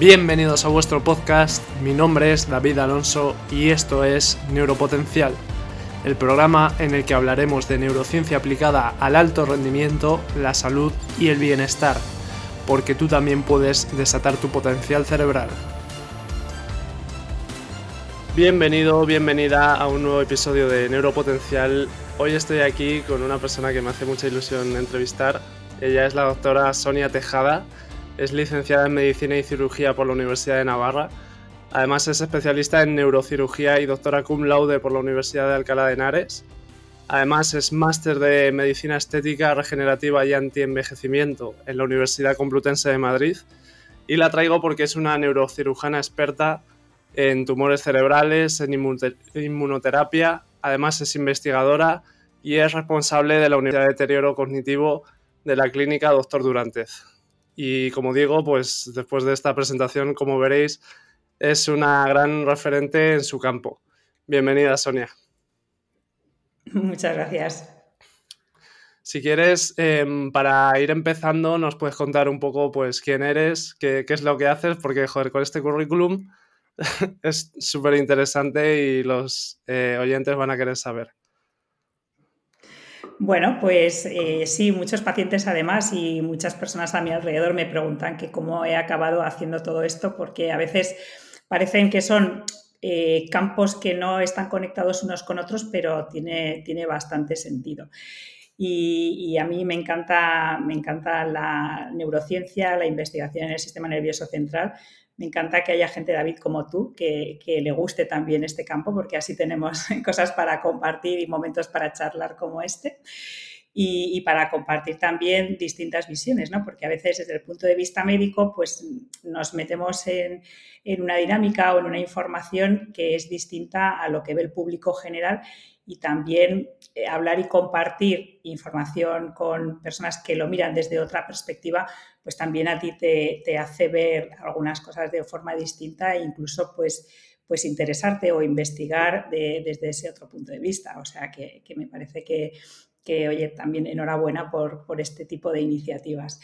Bienvenidos a vuestro podcast, mi nombre es David Alonso y esto es Neuropotencial, el programa en el que hablaremos de neurociencia aplicada al alto rendimiento, la salud y el bienestar, porque tú también puedes desatar tu potencial cerebral. Bienvenido, bienvenida a un nuevo episodio de Neuropotencial. Hoy estoy aquí con una persona que me hace mucha ilusión entrevistar. Ella es la doctora Sonia Tejada es licenciada en Medicina y Cirugía por la Universidad de Navarra. Además es especialista en neurocirugía y doctora cum laude por la Universidad de Alcalá de Henares. Además es máster de Medicina Estética Regenerativa y Antienvejecimiento en la Universidad Complutense de Madrid. Y la traigo porque es una neurocirujana experta en tumores cerebrales, en inmunoterapia. Además es investigadora y es responsable de la Unidad de Deterioro Cognitivo de la Clínica Doctor Durantez. Y como digo, pues después de esta presentación, como veréis, es una gran referente en su campo. Bienvenida, Sonia. Muchas gracias. Si quieres, em, para ir empezando, nos puedes contar un poco pues quién eres, qué, es lo que haces, porque joder, con este currículum es súper interesante y los eh, oyentes van a querer saber. Bueno, pues eh, sí, muchos pacientes además y muchas personas a mi alrededor me preguntan que cómo he acabado haciendo todo esto, porque a veces parecen que son eh, campos que no están conectados unos con otros, pero tiene, tiene bastante sentido. Y, a mí me encanta, me encanta la neurociencia, la investigación en el sistema nervioso central, me encanta que haya gente, David, como tú, que, le guste también este campo, porque así tenemos cosas para compartir y momentos para charlar como este. Y, para compartir también distintas visiones, ¿no? Porque a veces desde el punto de vista médico, pues nos metemos en, una dinámica o en una información que es distinta a lo que ve el público general y también eh, hablar y compartir información con personas que lo miran desde otra perspectiva, pues también a ti te, hace ver algunas cosas de forma distinta e incluso pues, pues interesarte o investigar desde ese otro punto de vista. O sea que, me parece que, oye, también enhorabuena por, este tipo de iniciativas.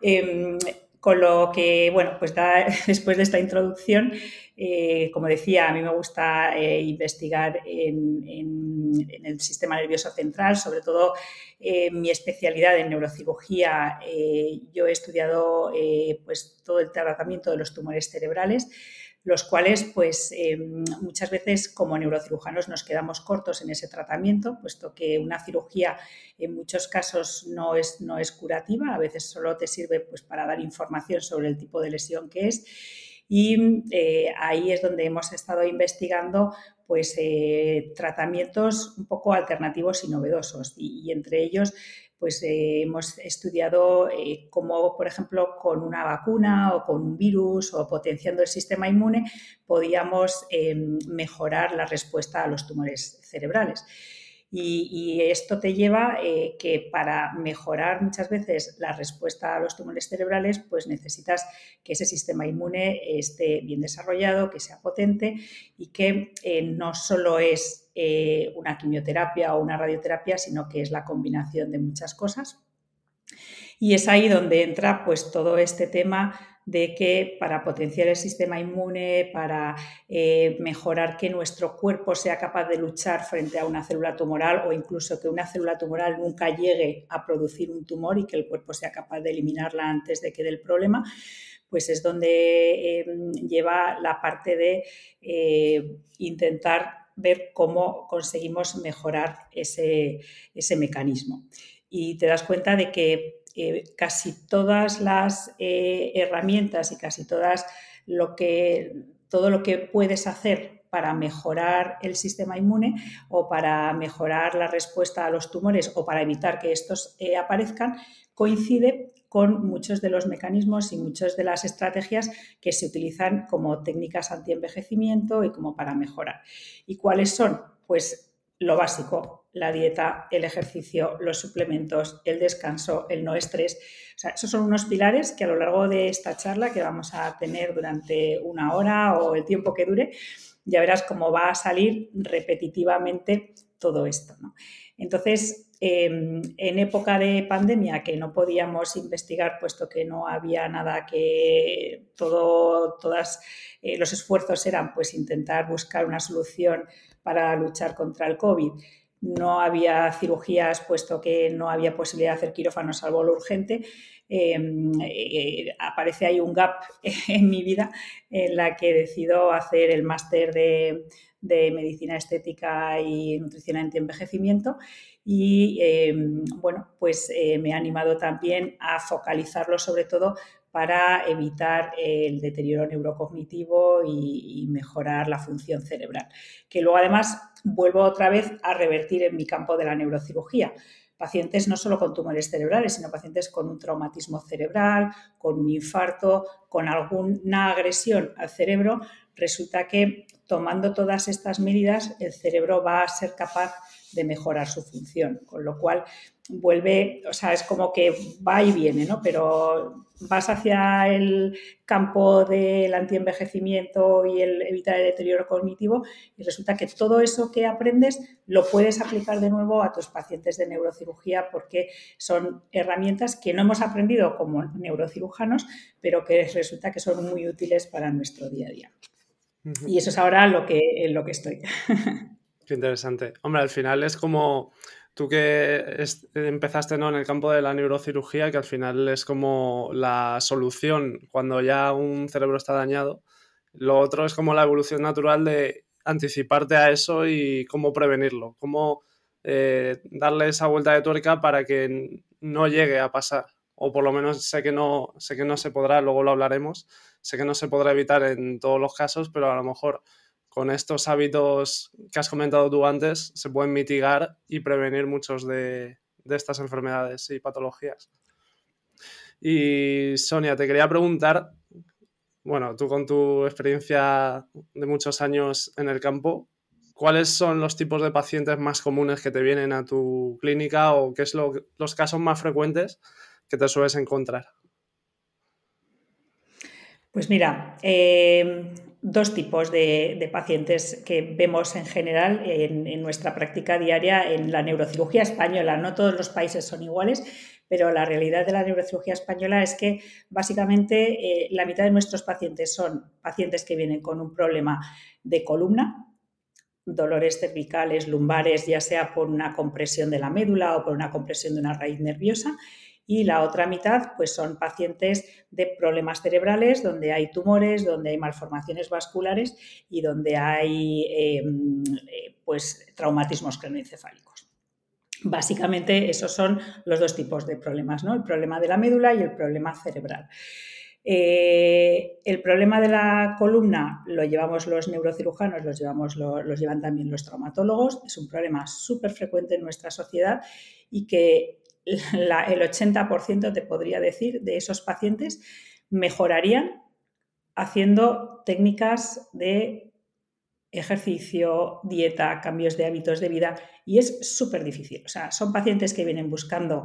Em, con lo que, bueno, pues después de esta introducción, eh, como decía, a mí me gusta eh, investigar en, el sistema nervioso central, sobre todo eh, mi especialidad en neurocirugía. yo he estudiado pues, todo el tratamiento de los tumores cerebrales los cuales pues em, muchas veces como neurocirujanos nos quedamos cortos en ese tratamiento, puesto que una cirugía en muchos casos no es, no es curativa, a veces solo te sirve pues, para dar información sobre el tipo de lesión que es. Y eh, ahí es donde hemos estado investigando pues, eh, tratamientos un poco alternativos y novedosos. y entre ellos pues eh, hemos estudiado eh, cómo, por ejemplo, con una vacuna o con un virus o potenciando el sistema inmune, podíamos em, mejorar la respuesta a los tumores cerebrales. Y, esto te lleva eh, que para mejorar muchas veces la respuesta a los tumores cerebrales, pues necesitas que ese sistema inmune esté bien desarrollado, que sea potente y que no solo es eh, una quimioterapia o una radioterapia, sino que es la combinación de muchas cosas. Y es ahí donde entra pues todo este tema de que para potenciar el sistema inmune, para eh, mejorar que nuestro cuerpo sea capaz de luchar frente a una célula tumoral o incluso que una célula tumoral nunca llegue a producir un tumor y que el cuerpo sea capaz de eliminarla antes de que dé el problema, pues es donde em, lleva la parte de eh, intentar ver cómo conseguimos mejorar ese, mecanismo. Y te das cuenta de que casi todas las eh, herramientas y casi todas lo que, todo lo que puedes hacer para mejorar el sistema inmune o para mejorar la respuesta a los tumores o para evitar que estos eh, aparezcan, coincide con muchos de los mecanismos y muchas de las estrategias que se utilizan como técnicas anti-envejecimiento y como para mejorar. ¿Y cuáles son? Pues lo básico, la dieta, el ejercicio, los suplementos, el descanso, el no estrés. esos son unos pilares que a lo largo de esta charla que vamos a tener durante una hora o el tiempo que dure, ya verás cómo va a salir repetitivamente todo esto. Entonces, em, en época de pandemia que no podíamos investigar puesto que no había nada que todo, todos eh, los esfuerzos eran pues intentar buscar una solución para luchar contra el COVID. No había cirugías puesto que no había posibilidad de hacer quirófano salvo lo urgente. Em, eh, aparece ahí un gap en mi vida en la que decido hacer el máster de, de medicina estética y nutrición anti-envejecimiento. Y em, bueno, pues eh, me ha animado también a focalizarlo sobre todo para evitar el deterioro neurocognitivo y, mejorar la función cerebral. Que luego además vuelvo otra vez a revertir en mi campo de la neurocirugía pacientes no solo con tumores cerebrales, sino pacientes con un traumatismo cerebral, con un infarto, con alguna agresión al cerebro, resulta que tomando todas estas medidas, el cerebro va a ser capaz de mejorar su función, con lo cual vuelve, o sea, es como que va y viene, ¿no? Pero vas hacia el campo del antienvejecimiento y el evitar el deterioro cognitivo y resulta que todo eso que aprendes lo puedes aplicar de nuevo a tus pacientes de neurocirugía porque son herramientas que no hemos aprendido como neurocirujanos, pero que resulta que son muy útiles para nuestro día a día. Y eso es ahora lo que, en lo que estoy. Qué interesante. Hombre, al final es como tú que empezaste ¿no? en el campo de la neurocirugía, que al final es como la solución cuando ya un cerebro está dañado. Lo otro es como la evolución natural de anticiparte a eso y cómo prevenirlo, cómo eh, darle esa vuelta de tuerca para que no llegue a pasar. O por lo menos sé que no, sé que no se podrá, luego lo hablaremos, Sé que no se podrá evitar en todos los casos, pero a lo mejor con estos hábitos que has comentado tú antes se pueden mitigar y prevenir muchos de, estas enfermedades y patologías. Y Sonia, te quería preguntar, bueno, tú con tu experiencia de muchos años en el campo, ¿cuáles son los tipos de pacientes más comunes que te vienen a tu clínica o qué es los casos más frecuentes que te sueles encontrar? Pues mira, eh, dos tipos de, pacientes que vemos en general en, nuestra práctica diaria en la neurocirugía española. No todos los países son iguales, pero la realidad de la neurocirugía española es que básicamente eh, la mitad de nuestros pacientes son pacientes que vienen con un problema de columna, dolores cervicales, lumbares, ya sea por una compresión de la médula o por una compresión de una raíz nerviosa y la otra mitad pues son pacientes de problemas cerebrales donde hay tumores, donde hay malformaciones vasculares y donde hay em, eh, pues traumatismos cranoencefálicos. Básicamente esos son los dos tipos de problemas, ¿no? el problema de la médula y el problema cerebral. Eh, el problema de la columna lo llevamos los neurocirujanos, los, llevamos, los llevan también los traumatólogos. Es un problema súper frecuente en nuestra sociedad y que el 80% te podría decir de esos pacientes mejorarían haciendo técnicas de ejercicio, dieta, cambios de hábitos de vida y es súper difícil. O sea, son pacientes que vienen buscando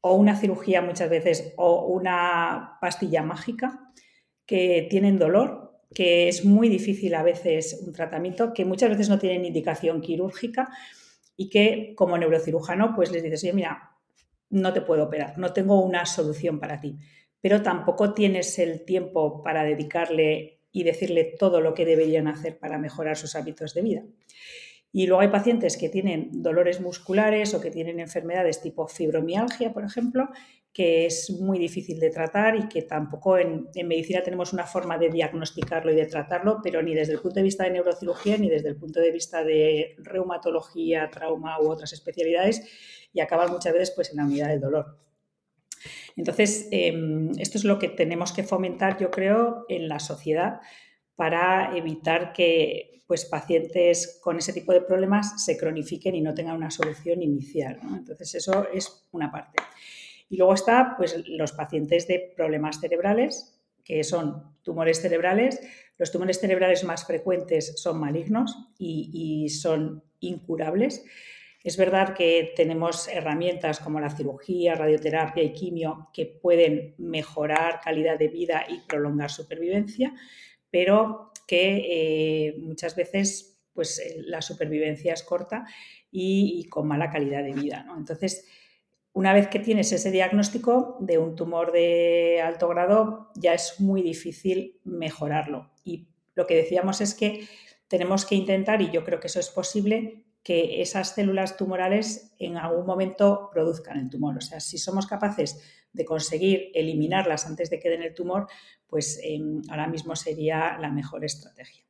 o una cirugía muchas veces o una pastilla mágica que tienen dolor, que es muy difícil a veces un tratamiento, que muchas veces no tienen indicación quirúrgica y que como neurocirujano pues les dices, oye, mira, no te puedo operar, no tengo una solución para ti, pero tampoco tienes el tiempo para dedicarle y decirle todo lo que deberían hacer para mejorar sus hábitos de vida. Y luego hay pacientes que tienen dolores musculares o que tienen enfermedades tipo fibromialgia, por ejemplo, que es muy difícil de tratar y que tampoco en, medicina tenemos una forma de diagnosticarlo y de tratarlo, pero ni desde el punto de vista de neurocirugía ni desde el punto de vista de reumatología, trauma u otras especialidades y acaban muchas veces pues, en la unidad del dolor. Entonces, em, esto es lo que tenemos que fomentar, yo creo, en la sociedad para evitar que pues, pacientes con ese tipo de problemas se cronifiquen y no tengan una solución inicial. Entonces, eso es una parte. Y luego está pues, los pacientes de problemas cerebrales, que son tumores cerebrales. Los tumores cerebrales más frecuentes son malignos y, son incurables. Es verdad que tenemos herramientas como la cirugía, radioterapia y quimio que pueden mejorar calidad de vida y prolongar supervivencia, pero que eh, muchas veces pues eh, la supervivencia es corta y, con mala calidad de vida. Entonces, una vez que tienes ese diagnóstico de un tumor de alto grado, ya es muy difícil mejorarlo. Y lo que decíamos es que tenemos que intentar, y yo creo que eso es posible, que esas células tumorales en algún momento produzcan el tumor. O sea, si somos capaces de conseguir eliminarlas antes de que den el tumor, pues em, ahora mismo sería la mejor estrategia.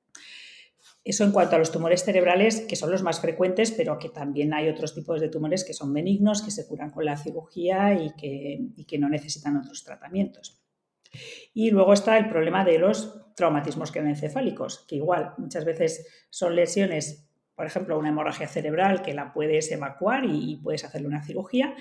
Eso en cuanto a los tumores cerebrales, que son los más frecuentes, pero que también hay otros tipos de tumores que son benignos, que se curan con la cirugía y que, no necesitan otros tratamientos. Y luego está el problema de los traumatismos craneoencefálicos, que igual muchas veces son lesiones, por ejemplo, una hemorragia cerebral que la puedes evacuar y, y puedes hacerle una cirugía,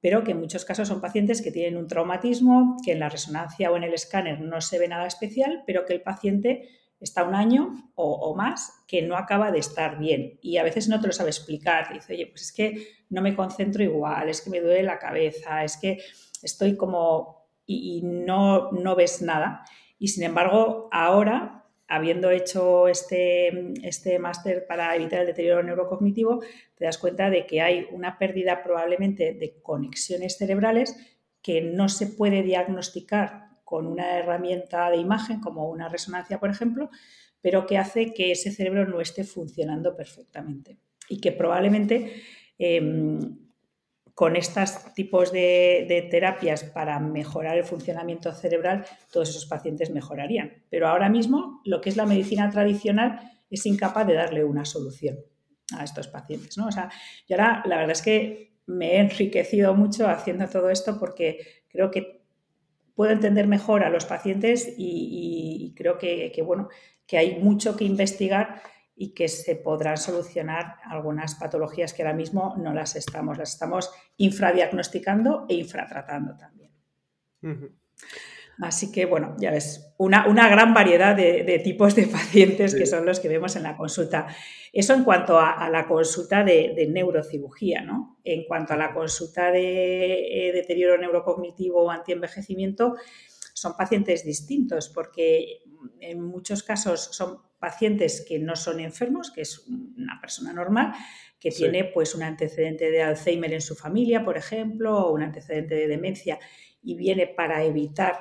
pero que en muchos casos son pacientes que tienen un traumatismo, que en la resonancia o en el escáner no se ve nada especial, pero que el paciente está un año o, más que no acaba de estar bien y a veces no te lo sabe explicar. Dice, oye, pues es que no me concentro igual, es que me duele la cabeza, es que estoy como y, no, no ves nada. Y sin embargo, ahora, habiendo hecho este, este máster para evitar el deterioro neurocognitivo, te das cuenta de que hay una pérdida probablemente de conexiones cerebrales que no se puede diagnosticar con una herramienta de imagen como una resonancia, por ejemplo, pero que hace que ese cerebro no esté funcionando perfectamente y que probablemente em, con estos tipos de, terapias para mejorar el funcionamiento cerebral, todos esos pacientes mejorarían. Pero ahora mismo lo que es la medicina tradicional es incapaz de darle una solución a estos pacientes. ¿no? O sea, yo ahora la verdad es que me he enriquecido mucho haciendo todo esto porque creo que puedo entender mejor a los pacientes y, creo que, bueno, que hay mucho que investigar y que se podrán solucionar algunas patologías que ahora mismo no las estamos, las estamos infradiagnosticando e infratratando también. Así que, bueno, ya ves, una, gran variedad de, tipos de pacientes que son los que vemos en la consulta. Eso en cuanto a, la consulta de, neurocirugía, ¿no? En cuanto a la consulta de eh, deterioro neurocognitivo o antienvejecimiento, son pacientes distintos porque en muchos casos son pacientes que no son enfermos, que es una persona normal, que tiene pues un antecedente de Alzheimer en su familia, por ejemplo, o un antecedente de demencia y viene para evitar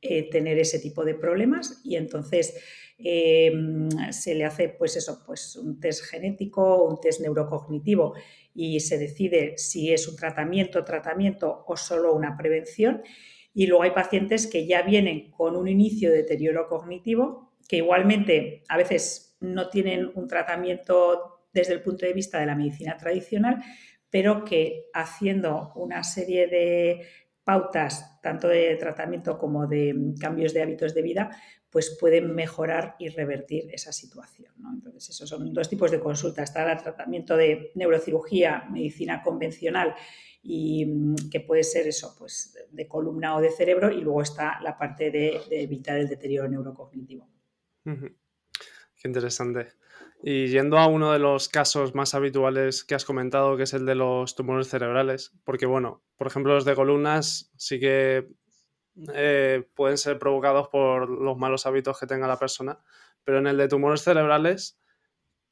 eh, tener ese tipo de problemas y entonces em, se le hace pues eso, pues un test genético, un test neurocognitivo y se decide si es un tratamiento, tratamiento o solo una prevención. Y luego hay pacientes que ya vienen con un inicio de deterioro cognitivo, que igualmente a veces no tienen un tratamiento desde el punto de vista de la medicina tradicional, pero que haciendo una serie de pautas tanto de tratamiento como de cambios de hábitos de vida, pues pueden mejorar y revertir esa situación. Entonces, esos son dos tipos de consulta. Está el tratamiento de neurocirugía, medicina convencional, y mm, que puede ser eso, pues de columna o de cerebro, y luego está la parte de, evitar el deterioro neurocognitivo. Qué interesante. Y yendo a uno de los casos más habituales que has comentado, que es el de los tumores cerebrales, porque bueno, por ejemplo, los de columnas sí que eh, pueden ser provocados por los malos hábitos que tenga la persona, pero en el de tumores cerebrales,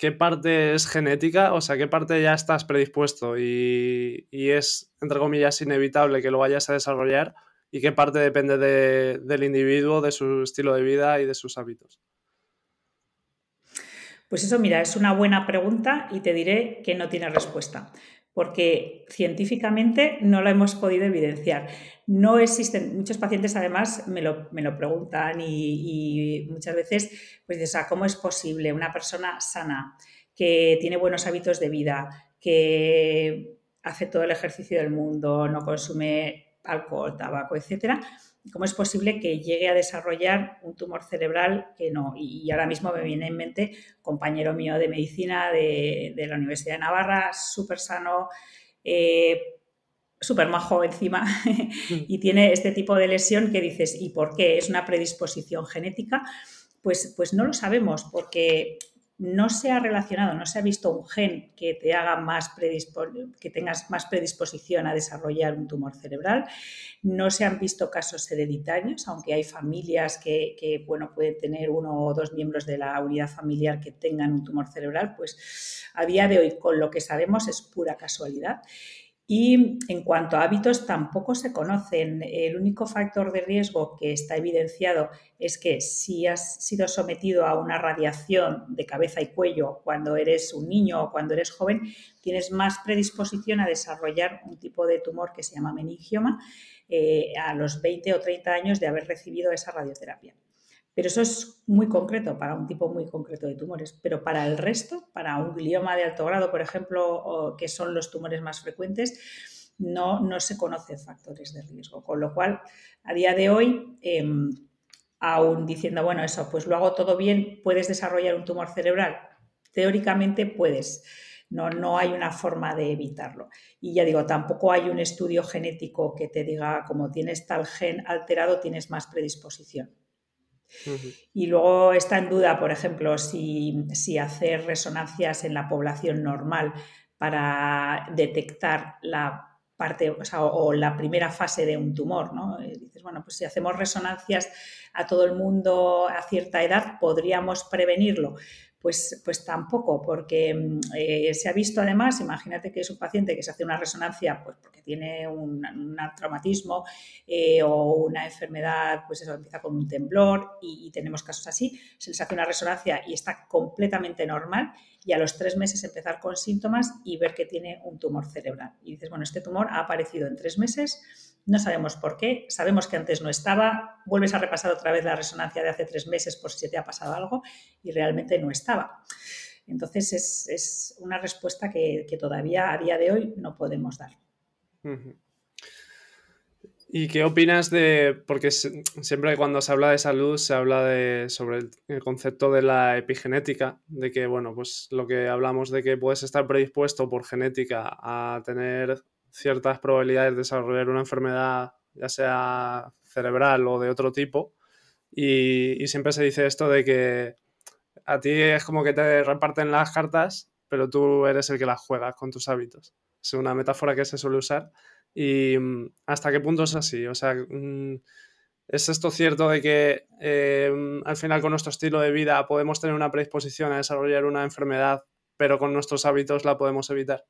¿qué parte es genética? O sea, ¿qué parte ya estás predispuesto y, es, entre comillas, inevitable que lo vayas a desarrollar? ¿Y qué parte depende del individuo, de su estilo de vida y de sus hábitos? Pues eso, mira, es una buena pregunta y te diré que no tiene respuesta, porque científicamente no lo hemos podido evidenciar. No existen, muchos pacientes además me lo, preguntan y, muchas veces, pues dices, ¿cómo es posible una persona sana, que tiene buenos hábitos de vida, que hace todo el ejercicio del mundo, no consume alcohol, tabaco, etcétera? ¿Cómo es posible que llegue a desarrollar un tumor cerebral que no? Y, ahora mismo me viene en mente compañero mío de medicina de, la Universidad de Navarra, súper sano, eh, súper majo encima, y tiene este tipo de lesión que dices, ¿y por qué? ¿Es una predisposición genética? Pues, pues no lo sabemos, porque no se ha relacionado, no se ha visto un gen que te haga más que tengas más predisposición a desarrollar un tumor cerebral. No se han visto casos hereditarios, aunque hay familias que, que bueno, pueden tener uno o dos miembros de la unidad familiar que tengan un tumor cerebral, pues a día de hoy, con lo que sabemos, es pura casualidad. Y en cuanto a hábitos, tampoco se conocen. El único factor de riesgo que está evidenciado es que si has sido sometido a una radiación de cabeza y cuello cuando eres un niño o cuando eres joven, tienes más predisposición a desarrollar un tipo de tumor que se llama meningioma eh, a los 20 o 30 años de haber recibido esa radioterapia. Pero eso es muy concreto para un tipo muy concreto de tumores. Pero para el resto, para un glioma de alto grado, por ejemplo, que son los tumores más frecuentes, no, no se conocen factores de riesgo. Con lo cual, a día de hoy, em, aún diciendo, bueno, eso, pues lo hago todo bien, ¿puedes desarrollar un tumor cerebral? Teóricamente puedes. No, no, hay una forma de evitarlo. Y ya digo, tampoco hay un estudio genético que te diga, como tienes tal gen alterado, tienes más predisposición. Y luego está en duda, por ejemplo, si, hacer resonancias en la población normal para detectar la parte o, la primera fase de un tumor, ¿no? dices, bueno, pues si hacemos resonancias a todo el mundo a cierta edad, podríamos prevenirlo. Pues, pues, tampoco, porque mm, eh, se ha visto además, imagínate que es un paciente que se hace una resonancia pues porque tiene un, traumatismo eh, o una enfermedad, pues eso empieza con un temblor y, tenemos casos así, se les hace una resonancia y está completamente normal y a los tres meses empezar con síntomas y ver que tiene un tumor cerebral. Y dices, bueno, este tumor ha aparecido en tres meses, no sabemos por qué, sabemos que antes no estaba, vuelves a repasar otra vez la resonancia de hace tres meses por si se te ha pasado algo y realmente no estaba. Entonces es, una respuesta que, todavía a día de hoy no podemos dar. ¿Y qué opinas de, porque siempre cuando se habla de salud se habla de, sobre el, concepto de la epigenética, de que, bueno, pues lo que hablamos de que puedes estar predispuesto por genética a tener ciertas probabilidades de desarrollar una enfermedad, ya sea cerebral o de otro tipo. Y, siempre se dice esto de que a ti es como que te reparten las cartas, pero tú eres el que las juegas con tus hábitos. Es una metáfora que se suele usar. ¿Y mm, hasta qué punto es así? O sea, mm, ¿es esto cierto de que eh, al final con nuestro estilo de vida podemos tener una predisposición a desarrollar una enfermedad, pero con nuestros hábitos la podemos evitar?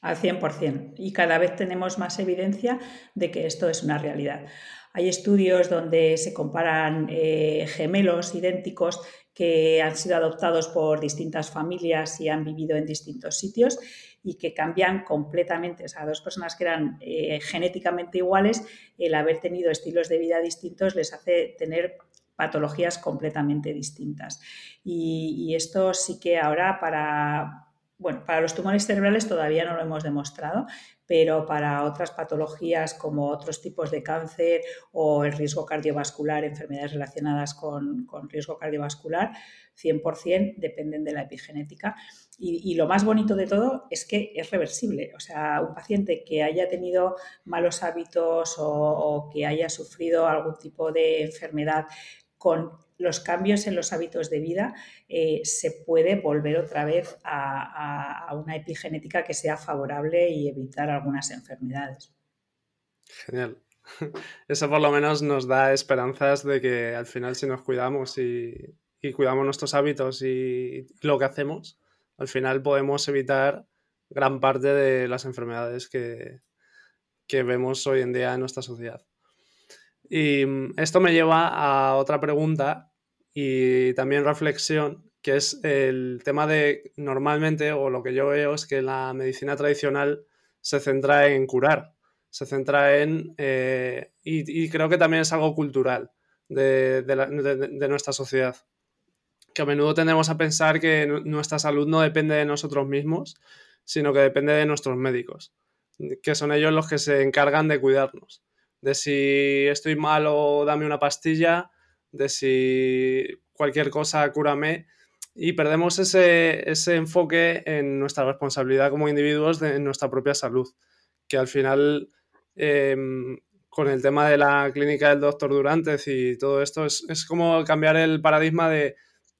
Al 100%. Y cada vez tenemos más evidencia de que esto es una realidad. Hay estudios donde se comparan eh, gemelos idénticos que han sido adoptados por distintas familias y han vivido en distintos sitios y que cambian completamente. O sea, dos personas que eran eh, genéticamente iguales, el haber tenido estilos de vida distintos les hace tener patologías completamente distintas. y esto sí que ahora para, bueno, para los tumores cerebrales todavía no lo hemos demostrado, pero para otras patologías como otros tipos de cáncer o el riesgo cardiovascular, enfermedades relacionadas con, riesgo cardiovascular, 100% dependen de la epigenética. Y, lo más bonito de todo es que es reversible. O sea, un paciente que haya tenido malos hábitos o que haya sufrido algún tipo de enfermedad con los cambios en los hábitos de vida, eh, se puede volver otra vez a, una epigenética que sea favorable y evitar algunas enfermedades. Genial. Eso por lo menos nos da esperanzas de que al final si nos cuidamos y, cuidamos nuestros hábitos y lo que hacemos, al final podemos evitar gran parte de las enfermedades que vemos hoy en día en nuestra sociedad. Y mm, esto me lleva a otra pregunta y también reflexión, que es el tema de normalmente, o lo que yo veo es que la medicina tradicional se centra en curar, se centra en, eh, y, creo que también es algo cultural de, nuestra sociedad, que a menudo tendemos a pensar que nuestra salud no depende de nosotros mismos, sino que depende de nuestros médicos, que son ellos los que se encargan de cuidarnos. De si estoy mal o dame una pastilla, de si cualquier cosa cúrame. Y perdemos ese, enfoque en nuestra responsabilidad como individuos de, en nuestra propia salud, que al final em, con el tema de la clínica del doctor Durantes y todo esto es, como cambiar el paradigma de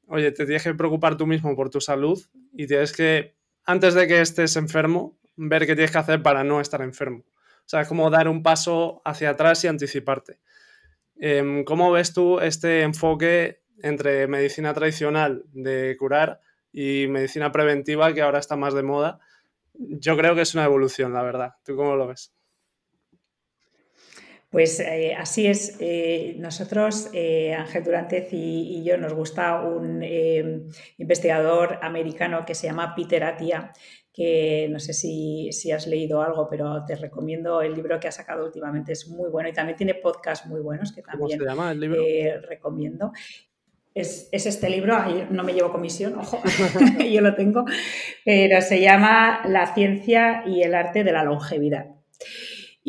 oye, te tienes que preocupar tú mismo por tu salud y tienes que, antes de que estés enfermo, ver qué tienes que hacer para no estar enfermo. O sea, es como dar un paso hacia atrás y anticiparte. Em, ¿Cómo ves tú este enfoque entre medicina tradicional de curar y medicina preventiva que ahora está más de moda? Yo creo que es una evolución, la verdad. ¿Tú cómo lo ves? Pues eh, así es. Eh, nosotros, eh, Ángel Durantez y, yo, nos gusta un investigador americano que se llama Peter Atia, que no sé si, has leído algo, pero te recomiendo el libro que ha sacado últimamente, es muy bueno y también tiene podcasts muy buenos que también recomiendo. Es, es, este libro, no me llevo comisión, ojo, yo lo tengo, pero se llama La ciencia y el arte de la longevidad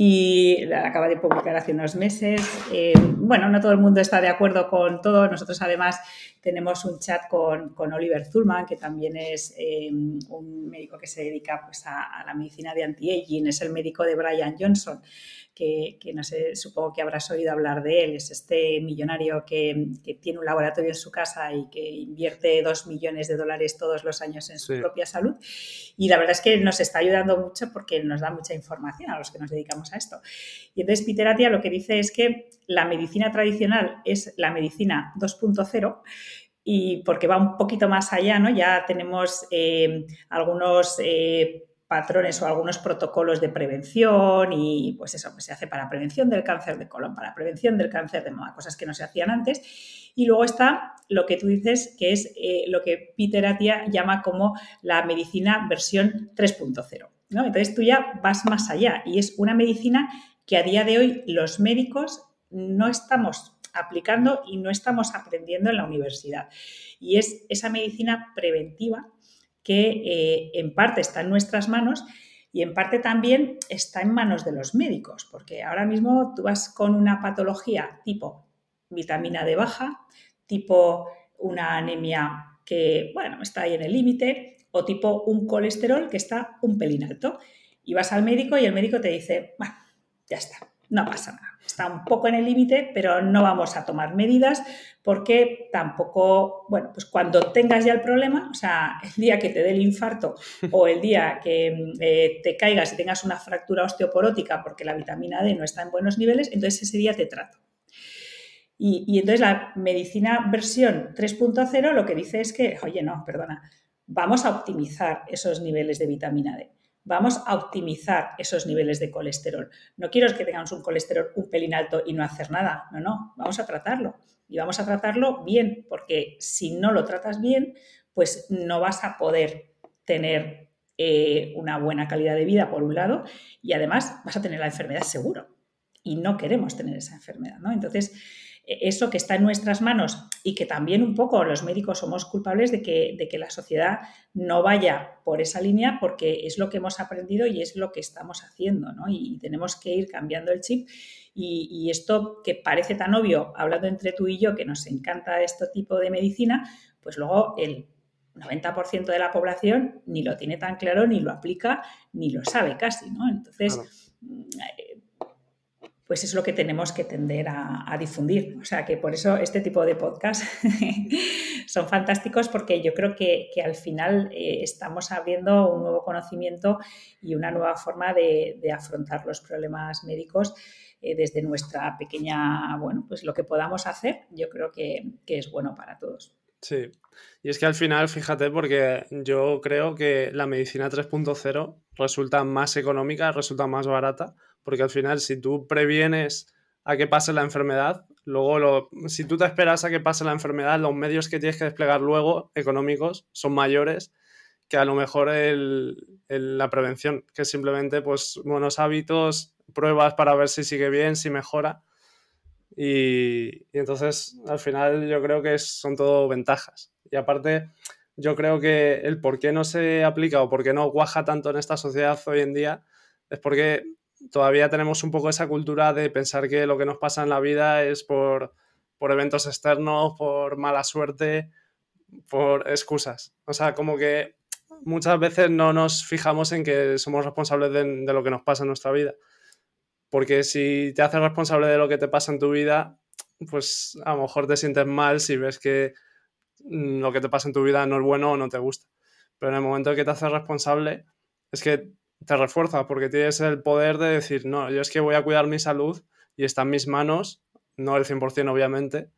y la acaba de publicar hace unos meses. Eh, bueno, no todo el mundo está de acuerdo con todo. Nosotros además tenemos un chat con, con Oliver Zulman, que también es eh, un médico que se dedica pues, a, a la medicina de anti-aging, es el médico de Brian Johnson que, no sé, supongo que habrás oído hablar de él, es este millonario que, tiene un laboratorio en su casa y que invierte dos millones de dólares todos los años en su propia salud. Y la verdad es que nos está ayudando mucho porque nos da mucha información a los que nos dedicamos a esto. Y entonces Peter Atia lo que dice es que la medicina tradicional es la medicina 2.0 y porque va un poquito más allá, ¿no? Ya tenemos eh, algunos eh, patrones o algunos protocolos de prevención y pues eso pues se hace para prevención del cáncer de colon, para prevención del cáncer de mama, cosas que no se hacían antes. Y luego está lo que tú dices, que es eh, lo que Peter Atia llama como la medicina versión 3.0. ¿no? Entonces tú ya vas más allá y es una medicina que a día de hoy los médicos no estamos aplicando y no estamos aprendiendo en la universidad. Y es esa medicina preventiva que eh, en parte está en nuestras manos y en parte también está en manos de los médicos, porque ahora mismo tú vas con una patología tipo vitamina D baja, tipo una anemia que, bueno, está ahí en el límite, o tipo un colesterol que está un pelín alto. Y vas al médico y el médico te dice, bueno, ya está, no pasa nada. Está un poco en el límite, pero no vamos a tomar medidas porque tampoco, bueno, pues cuando tengas ya el problema, o sea, el día que te dé el infarto o el día que eh, te caigas y tengas una fractura osteoporótica porque la vitamina D no está en buenos niveles, entonces ese día te trato. Y, y entonces la medicina versión 3.0 lo que dice es que, oye, no, perdona, vamos a optimizar esos niveles de vitamina D vamos a optimizar esos niveles de colesterol. No quiero que tengamos un colesterol un pelín alto y no hacer nada. No, no, vamos a tratarlo. Y vamos a tratarlo bien, porque si no lo tratas bien, pues no vas a poder tener eh, una buena calidad de vida, por un lado, y además vas a tener la enfermedad seguro. Y no queremos tener esa enfermedad, ¿no? Entonces, eso que está en nuestras manos y que también un poco los médicos somos culpables de que, de que la sociedad no vaya por esa línea porque es lo que hemos aprendido y es lo que estamos haciendo, ¿no? Y, tenemos que ir cambiando el chip y, esto que parece tan obvio, hablando entre tú y yo, que nos encanta este tipo de medicina, pues luego el 90% de la población ni lo tiene tan claro, ni lo aplica, ni lo sabe casi, ¿no? Entonces, pues es lo que tenemos que tender a, difundir. O sea que por eso este tipo de podcast son fantásticos porque yo creo que, al final eh, estamos abriendo un nuevo conocimiento y una nueva forma de, afrontar los problemas médicos eh, desde nuestra pequeña, bueno, pues lo que podamos hacer, yo creo que, que es bueno para todos. Sí, y es que al final, fíjate, porque yo creo que la medicina 3.0 resulta más económica, resulta más barata porque al final si tú previenes a que pase la enfermedad, luego si tú te esperas a que pase la enfermedad, los medios que tienes que desplegar luego, económicos, son mayores que a lo mejor la prevención, que simplemente pues buenos hábitos, pruebas para ver si sigue bien, si mejora. Y, y entonces al final yo creo que son todo ventajas. Y aparte, yo creo que el por qué no se aplica o por qué no cuaja tanto en esta sociedad hoy en día es porque todavía tenemos un poco esa cultura de pensar que lo que nos pasa en la vida es por, eventos externos, por mala suerte, por excusas. O sea, como que muchas veces no nos fijamos en que somos responsables de, de, lo que nos pasa en nuestra vida. Porque si te haces responsable de lo que te pasa en tu vida, pues a lo mejor te sientes mal si ves que mm, lo que te pasa en tu vida no es bueno o no te gusta. Pero en el momento que te haces responsable, es que te refuerza porque tienes el poder de decir, no, yo es que voy a cuidar mi salud y está en mis manos, no el 100% obviamente,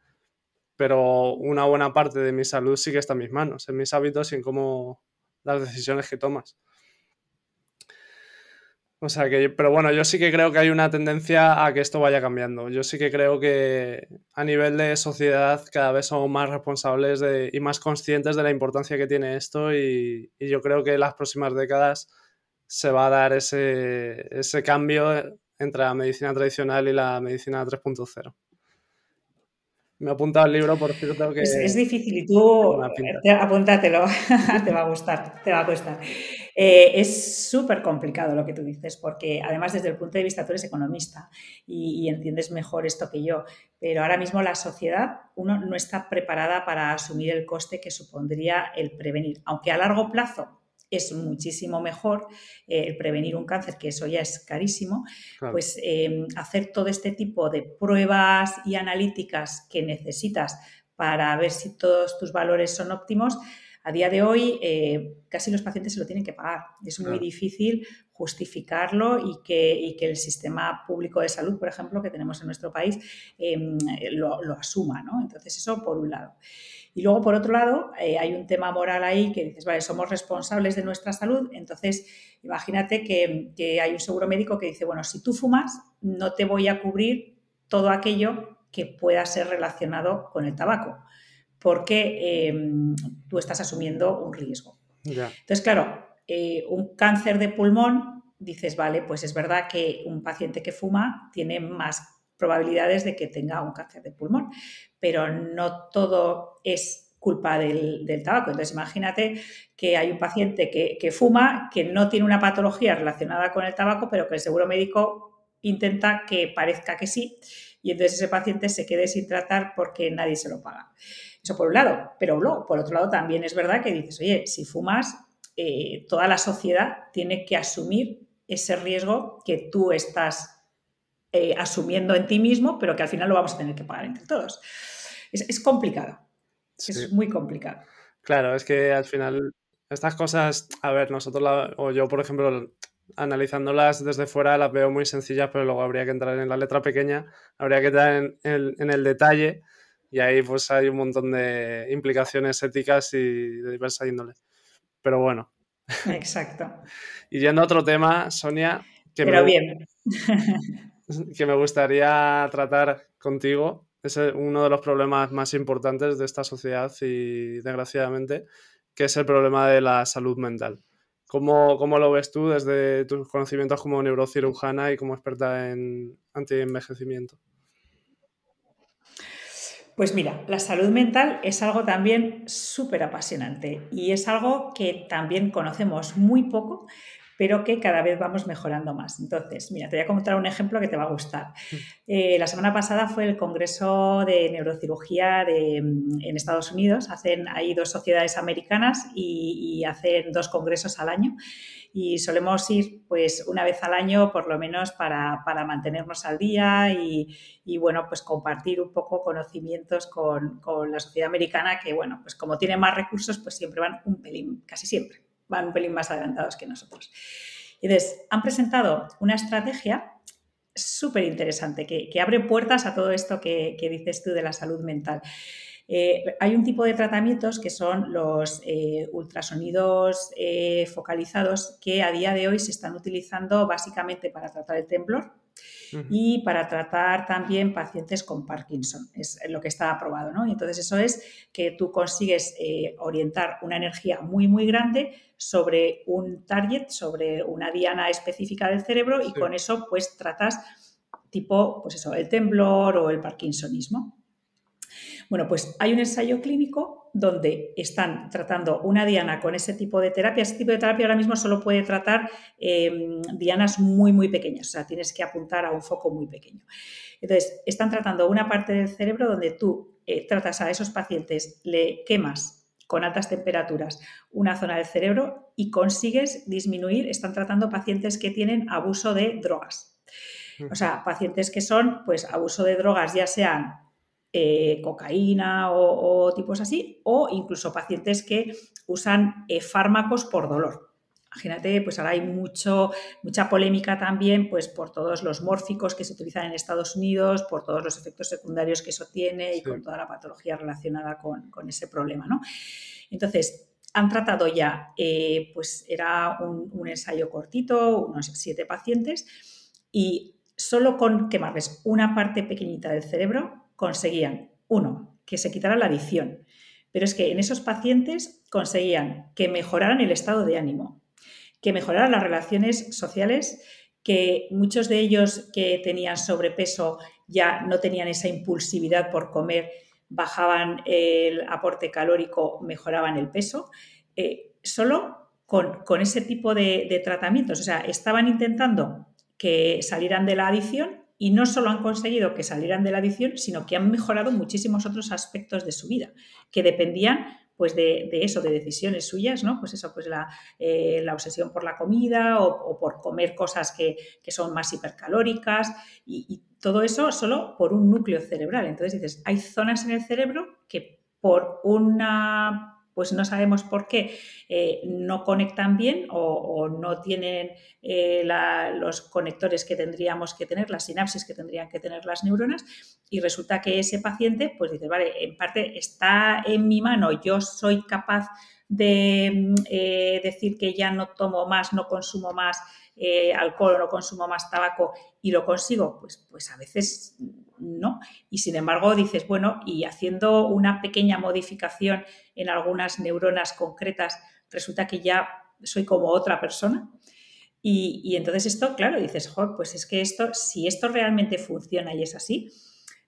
pero una buena parte de mi salud sí que está en mis manos, en mis hábitos y en cómo las decisiones que tomas. O sea que, pero bueno, yo sí que creo que hay una tendencia a que esto vaya cambiando. Yo sí que creo que a nivel de sociedad cada vez somos más responsables y más conscientes de la importancia que tiene esto y, y, yo creo que en las próximas décadas se va a dar ese, ese cambio entre la medicina tradicional y la medicina 3.0. Me he apuntado el libro, por cierto, que... Es, difícil y tú apúntatelo, te va a gustar, te va a costar. Eh, es súper complicado lo que tú dices, porque además desde el punto de vista tú eres economista y, entiendes mejor esto que yo, pero ahora mismo la sociedad, uno no está preparada para asumir el coste que supondría el prevenir, aunque a largo plazo es muchísimo mejor eh, el prevenir un cáncer, que eso ya es carísimo, pues em, hacer todo este tipo de pruebas y analíticas que necesitas para ver si todos tus valores son óptimos, a día de hoy eh, casi los pacientes se lo tienen que pagar. Es muy difícil justificarlo y que, que, el sistema público de salud, por ejemplo, que tenemos en nuestro país, em, lo, lo, asuma. ¿no? Entonces, eso por un lado. Y luego, por otro lado, eh, hay un tema moral ahí que dices, vale, somos responsables de nuestra salud, entonces imagínate que, hay un seguro médico que dice, bueno, si tú fumas, no te voy a cubrir todo aquello que pueda ser relacionado con el tabaco, porque em, tú estás asumiendo un riesgo. Entonces, claro, eh, un cáncer de pulmón, dices, vale, pues es verdad que un paciente que fuma tiene más probabilidades de que tenga un cáncer de pulmón, pero no todo es culpa del, tabaco. Entonces, imagínate que hay un paciente que, fuma, que no tiene una patología relacionada con el tabaco, pero que el seguro médico intenta que parezca que sí, y entonces ese paciente se quede sin tratar porque nadie se lo paga. Eso por un lado, pero luego, por otro lado, también es verdad que dices, oye, si fumas, eh, toda la sociedad tiene que asumir ese riesgo que tú estás eh, asumiendo en ti mismo, pero que al final lo vamos a tener que pagar entre todos. Es, complicado, es muy complicado. Claro, es que al final estas cosas, a ver, nosotros, o yo por ejemplo, analizándolas desde fuera las veo muy sencillas, pero luego habría que entrar en la letra pequeña, habría que entrar en el, en el detalle y ahí pues hay un montón de implicaciones éticas y de diversa índole. Pero bueno. Exacto. y yendo a otro tema, Sonia. Que Pero bien. que me gustaría tratar contigo. Es uno de los problemas más importantes de esta sociedad y desgraciadamente, que es el problema de la salud mental. ¿Cómo, cómo lo ves tú desde tus conocimientos como neurocirujana y como experta en anti-envejecimiento? Pues mira, la salud mental es algo también súper apasionante y es algo que también conocemos muy poco, pero que cada vez vamos mejorando más. Entonces, mira, te voy a contar un ejemplo que te va a gustar. Mm. Eh, la semana pasada fue el Congreso de Neurocirugía mm, en Estados Unidos. Hacen ahí dos sociedades americanas y, hacen dos congresos al año y solemos ir pues una vez al año por lo menos para, mantenernos al día y, bueno pues compartir un poco conocimientos con, con, la sociedad americana que bueno pues como tiene más recursos pues siempre van un pelín casi siempre van un pelín más adelantados que nosotros. Entonces, han presentado una estrategia súper interesante que, abre puertas a todo esto que, dices tú de la salud mental. Eh, hay un tipo de tratamientos que son los eh, ultrasonidos eh, focalizados que a día de hoy se están utilizando básicamente para tratar el temblor y para tratar también pacientes con Parkinson. Es lo que está aprobado, ¿no? Y entonces eso es que tú consigues eh, orientar una energía muy, muy grande sobre un target, sobre una diana específica del cerebro y con eso pues tratas tipo, pues eso, el temblor o el parkinsonismo. Bueno, pues hay un ensayo clínico donde están tratando una diana con ese tipo de terapia. Ese tipo de terapia ahora mismo solo puede tratar em, dianas muy, muy pequeñas, o sea, tienes que apuntar a un foco muy pequeño. Entonces, están tratando una parte del cerebro donde tú eh, tratas a esos pacientes, le quemas con altas temperaturas una zona del cerebro y consigues disminuir, están tratando pacientes que tienen abuso de drogas. O sea, pacientes que son, pues, abuso de drogas, ya sean eh, cocaína o, tipos así, o incluso pacientes que usan eh, fármacos por dolor. Imagínate, pues ahora hay mucho, mucha polémica también pues, por todos los mórficos que se utilizan en Estados Unidos, por todos los efectos secundarios que eso tiene y con toda la patología relacionada con, ese problema. ¿no? Entonces, han tratado ya, eh, pues era un, un, ensayo cortito, unos siete pacientes, y solo con quemarles una parte pequeñita del cerebro conseguían, uno, que se quitara la adicción, pero es que en esos pacientes conseguían que mejoraran el estado de ánimo, que mejoraran las relaciones sociales, que muchos de ellos que tenían sobrepeso ya no tenían esa impulsividad por comer, bajaban el aporte calórico, mejoraban el peso, eh, solo con, ese tipo de, de, tratamientos. O sea, estaban intentando que salieran de la adicción y no solo han conseguido que salieran de la adicción, sino que han mejorado muchísimos otros aspectos de su vida, que dependían pues de, eso, de decisiones suyas, ¿no? Pues eso, pues la, eh, obsesión por la comida o, por comer cosas que, son más hipercalóricas y, y, todo eso solo por un núcleo cerebral. Entonces dices, hay zonas en el cerebro que por una pues no sabemos por qué eh, no conectan bien o, no tienen eh, los conectores que tendríamos que tener, las sinapsis que tendrían que tener las neuronas, y resulta que ese paciente, pues dice, vale, en parte está en mi mano, yo soy capaz de mm, eh, decir que ya no tomo más, no consumo más alcohol o no consumo más tabaco y lo consigo, pues, pues a veces no. Y sin embargo dices, bueno, y haciendo una pequeña modificación en algunas neuronas concretas, resulta que ya soy como otra persona. Y, entonces esto, claro, dices, pues es que esto, si esto realmente funciona y es así,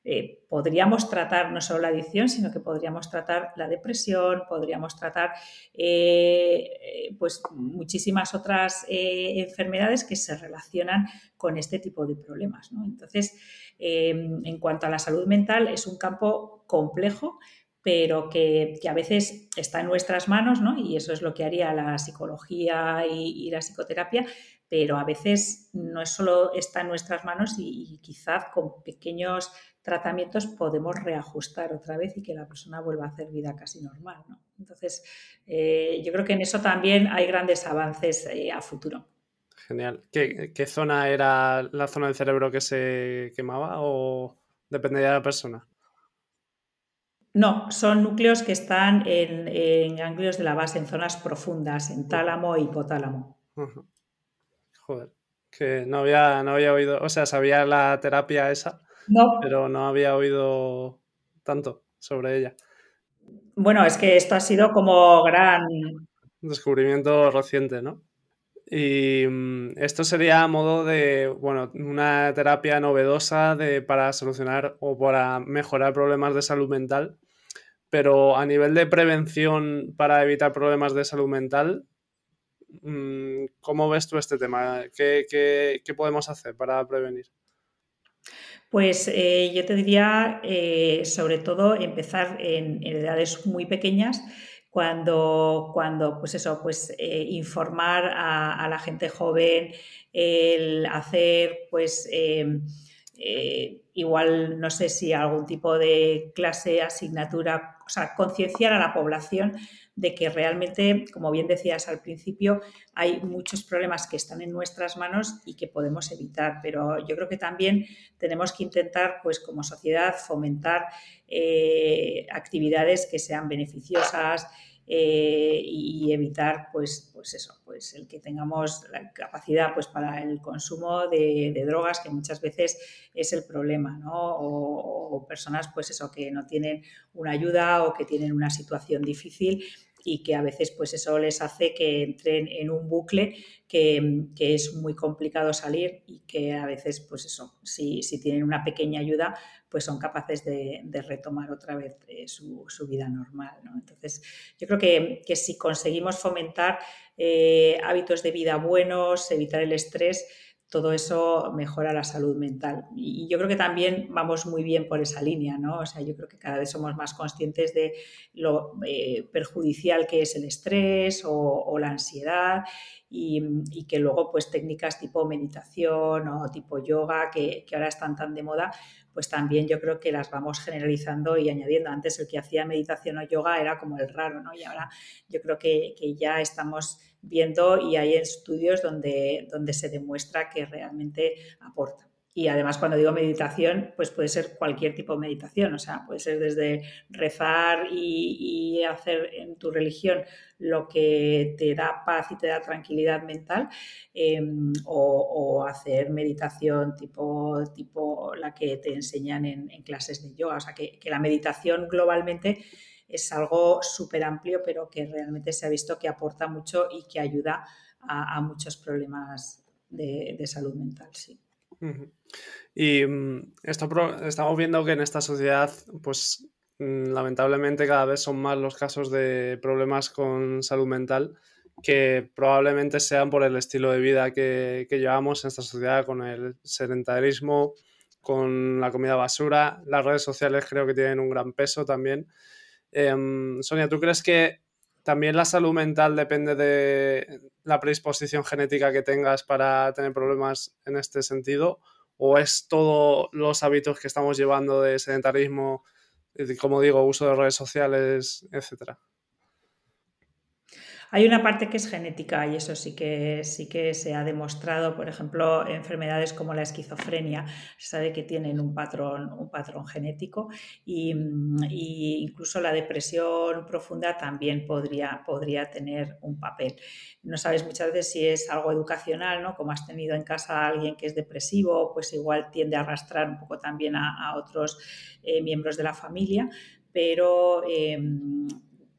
eh, podríamos tratar no solo la adicción, sino que podríamos tratar la depresión, podríamos tratar eh, pues muchísimas otras eh, enfermedades que se relacionan con este tipo de problemas. Entonces, en cuanto a la salud mental, es un campo complejo pero que, a veces está en nuestras manos, ¿no? Y eso es lo que haría la psicología y, la psicoterapia, pero a veces no es solo está en nuestras manos y, quizás con pequeños tratamientos podemos reajustar otra vez y que la persona vuelva a hacer vida casi normal, ¿no? Entonces, eh, yo creo que en eso también hay grandes avances eh, a futuro. Genial. ¿Qué, ¿Qué zona era la zona del cerebro que se quemaba o dependía de la persona? No, son núcleos que están en, ganglios de la base, en zonas profundas, en tálamo e hipotálamo. Joder, que no había, no había oído, o sea, sabía la terapia esa, pero no había oído tanto sobre ella. Bueno, es que esto ha sido como gran... Descubrimiento reciente, ¿no? Y mm, esto sería a modo de, bueno, una terapia novedosa de, para solucionar o para mejorar problemas de salud mental pero a nivel de prevención para evitar problemas de salud mental, ¿cómo ves tú este tema? ¿Qué, podemos hacer para prevenir? Pues eh, yo te diría, eh, sobre todo, empezar en, edades muy pequeñas, cuando, cuando pues eso, pues eh, informar a, la gente joven, el hacer, pues igual no sé si algún tipo de clase, asignatura, o sea, concienciar a la población de que realmente, como bien decías al principio, hay muchos problemas que están en nuestras manos y que podemos evitar. Pero yo creo que también tenemos que intentar, pues como sociedad, fomentar eh, actividades que sean beneficiosas, eh, y evitar pues, pues eso, pues el que tengamos la capacidad pues para el consumo de, drogas, que muchas veces es el problema, ¿no? O, personas pues eso, que no tienen una ayuda o que tienen una situación difícil y que a veces pues eso les hace que entren en un bucle que, es muy complicado salir y que a veces pues eso, si, si tienen una pequeña ayuda pues son capaces de, retomar otra vez eh, su, vida normal. Entonces, yo creo que, si conseguimos fomentar eh, hábitos de vida buenos, evitar el estrés, todo eso mejora la salud mental. Y yo creo que también vamos muy bien por esa línea, ¿no? O sea, yo creo que cada vez somos más conscientes de lo eh, perjudicial que es el estrés o, la ansiedad y, que luego pues técnicas tipo meditación o tipo yoga que, que ahora están tan de moda, pues también yo creo que las vamos generalizando y añadiendo. Antes el que hacía meditación o yoga era como el raro, ¿no? Y ahora yo creo que, que ya estamos viendo y hay estudios donde, donde se demuestra que realmente aporta. Y además, cuando digo meditación, pues puede ser cualquier tipo de meditación, o sea, puede ser desde rezar y, hacer en tu religión lo que te da paz y te da tranquilidad mental, em, o, hacer meditación tipo, tipo la que te enseñan en, clases de yoga. O sea, que, la meditación globalmente es algo súper amplio, pero que realmente se ha visto que aporta mucho y que ayuda a, muchos problemas de, de salud mental, sí. Y mm, estamos viendo que en esta sociedad, pues mm, lamentablemente cada vez son más los casos de problemas con salud mental que probablemente sean por el estilo de vida que, llevamos en esta sociedad, con el sedentarismo, con la comida basura. Las redes sociales creo que tienen un gran peso también. Em, Sonia, ¿tú crees que también la salud mental depende de la predisposición genética que tengas para tener problemas en este sentido? ¿O es todos los hábitos que estamos llevando de sedentarismo, como digo, uso de redes sociales, etcétera? Hay una parte que es genética y eso sí que, sí que se ha demostrado, por ejemplo, enfermedades como la esquizofrenia, se sabe que tienen un patrón, un patrón genético y, incluso la depresión profunda también podría, podría tener un papel. No sabes muchas veces si es algo educacional, ¿no? Como has tenido en casa a alguien que es depresivo, pues igual tiende a arrastrar un poco también a, otros eh, miembros de la familia, pero em,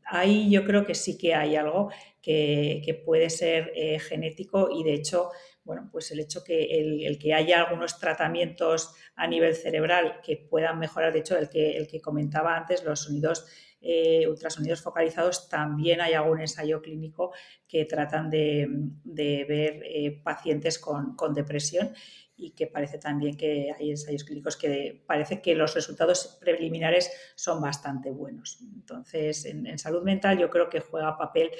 ahí yo creo que sí que hay algo que, puede ser eh, genético y de hecho, bueno, pues el hecho que el, que haya algunos tratamientos a nivel cerebral que puedan mejorar, de hecho, el que, el que comentaba antes, los sonidos eh, ultrasonidos focalizados, también hay algún ensayo clínico que tratan de, ver eh, pacientes con, con, depresión y que parece también que hay ensayos clínicos que parece que los resultados preliminares son bastante buenos. Entonces, en, salud mental yo creo que juega papel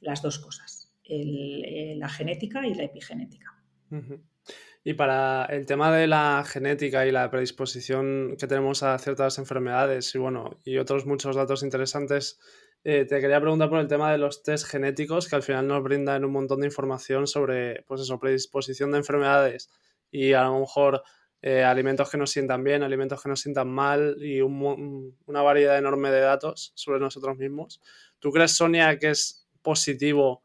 las dos cosas, eh, la genética y la epigenética. Y para el tema de la genética y la predisposición que tenemos a ciertas enfermedades y bueno, y otros muchos datos interesantes, eh, te quería preguntar por el tema de los test genéticos que al final nos brindan un montón de información sobre pues eso, predisposición de enfermedades y a lo mejor eh, alimentos que nos sientan bien, alimentos que nos sientan mal y una variedad enorme de datos sobre nosotros mismos. ¿Tú crees, Sonia, que es positivo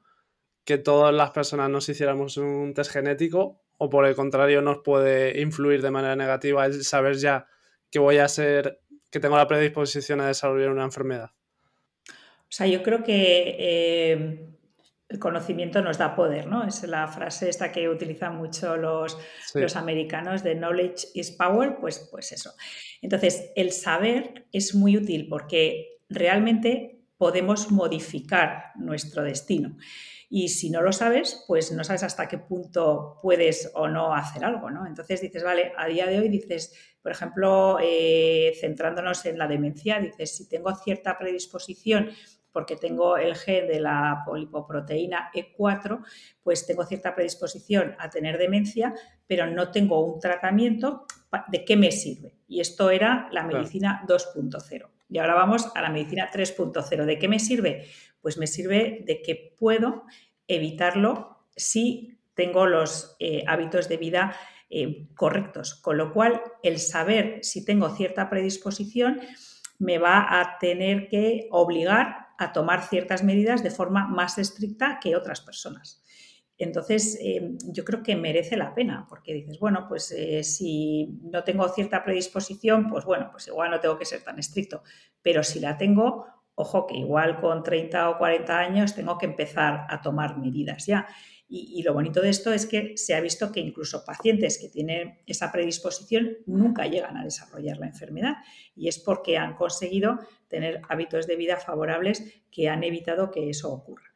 que todas las personas nos hiciéramos un test genético o por el contrario nos puede influir de manera negativa el saber ya que voy a ser, que tengo la predisposición a desarrollar una enfermedad? O sea, yo creo que eh, el conocimiento nos da poder, ¿no? Es la frase esta que utilizan mucho los, los americanos de knowledge is power, pues, pues eso. Entonces, el saber es muy útil porque realmente podemos modificar nuestro destino. Y si no lo sabes, pues no sabes hasta qué punto puedes o no hacer algo, ¿no? Entonces dices, vale, a día de hoy dices, por ejemplo, eh, centrándonos en la demencia, dices, si tengo cierta predisposición porque tengo el gen de la polipoproteína E4, pues tengo cierta predisposición a tener demencia, pero no tengo un tratamiento, ¿de qué me sirve? Y esto era la medicina 2.0. Y ahora vamos a la medicina 3.0. ¿De qué me sirve? Pues me sirve de que puedo evitarlo si tengo los eh, hábitos de vida eh, correctos. Con lo cual, el saber si tengo cierta predisposición me va a tener que obligar a tomar ciertas medidas de forma más estricta que otras personas. Entonces, eh, yo creo que merece la pena, porque dices, bueno, pues eh, si no tengo cierta predisposición, pues bueno, pues igual no tengo que ser tan estricto, pero si la tengo, ojo que igual con 30 o 40 años tengo que empezar a tomar medidas ya. Y, lo bonito de esto es que se ha visto que incluso pacientes que tienen esa predisposición nunca llegan a desarrollar la enfermedad y es porque han conseguido tener hábitos de vida favorables que han evitado que eso ocurra.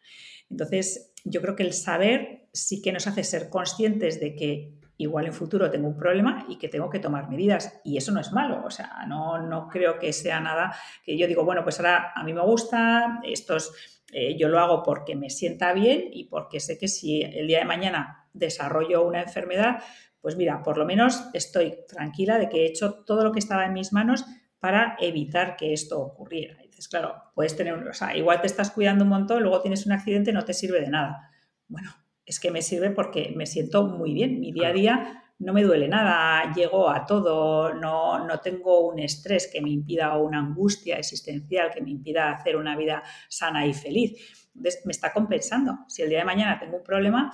Entonces, yo creo que el saber sí que nos hace ser conscientes de que igual en futuro tengo un problema y que tengo que tomar medidas. Y eso no es malo, o sea, no, no creo que sea nada que yo digo, bueno, pues ahora a mí me gusta, estos eh, yo lo hago porque me sienta bien y porque sé que si el día de mañana desarrollo una enfermedad, pues mira, por lo menos estoy tranquila de que he hecho todo lo que estaba en mis manos para evitar que esto ocurriera. dices, claro, puedes tener, o sea, igual te estás cuidando un montón, luego tienes un accidente, no te sirve de nada. Bueno, es que me sirve porque me siento muy bien. Mi día a día no me duele nada, llego a todo, no, no tengo un estrés que me impida o una angustia existencial que me impida hacer una vida sana y feliz. Entonces, me está compensando. Si el día de mañana tengo un problema,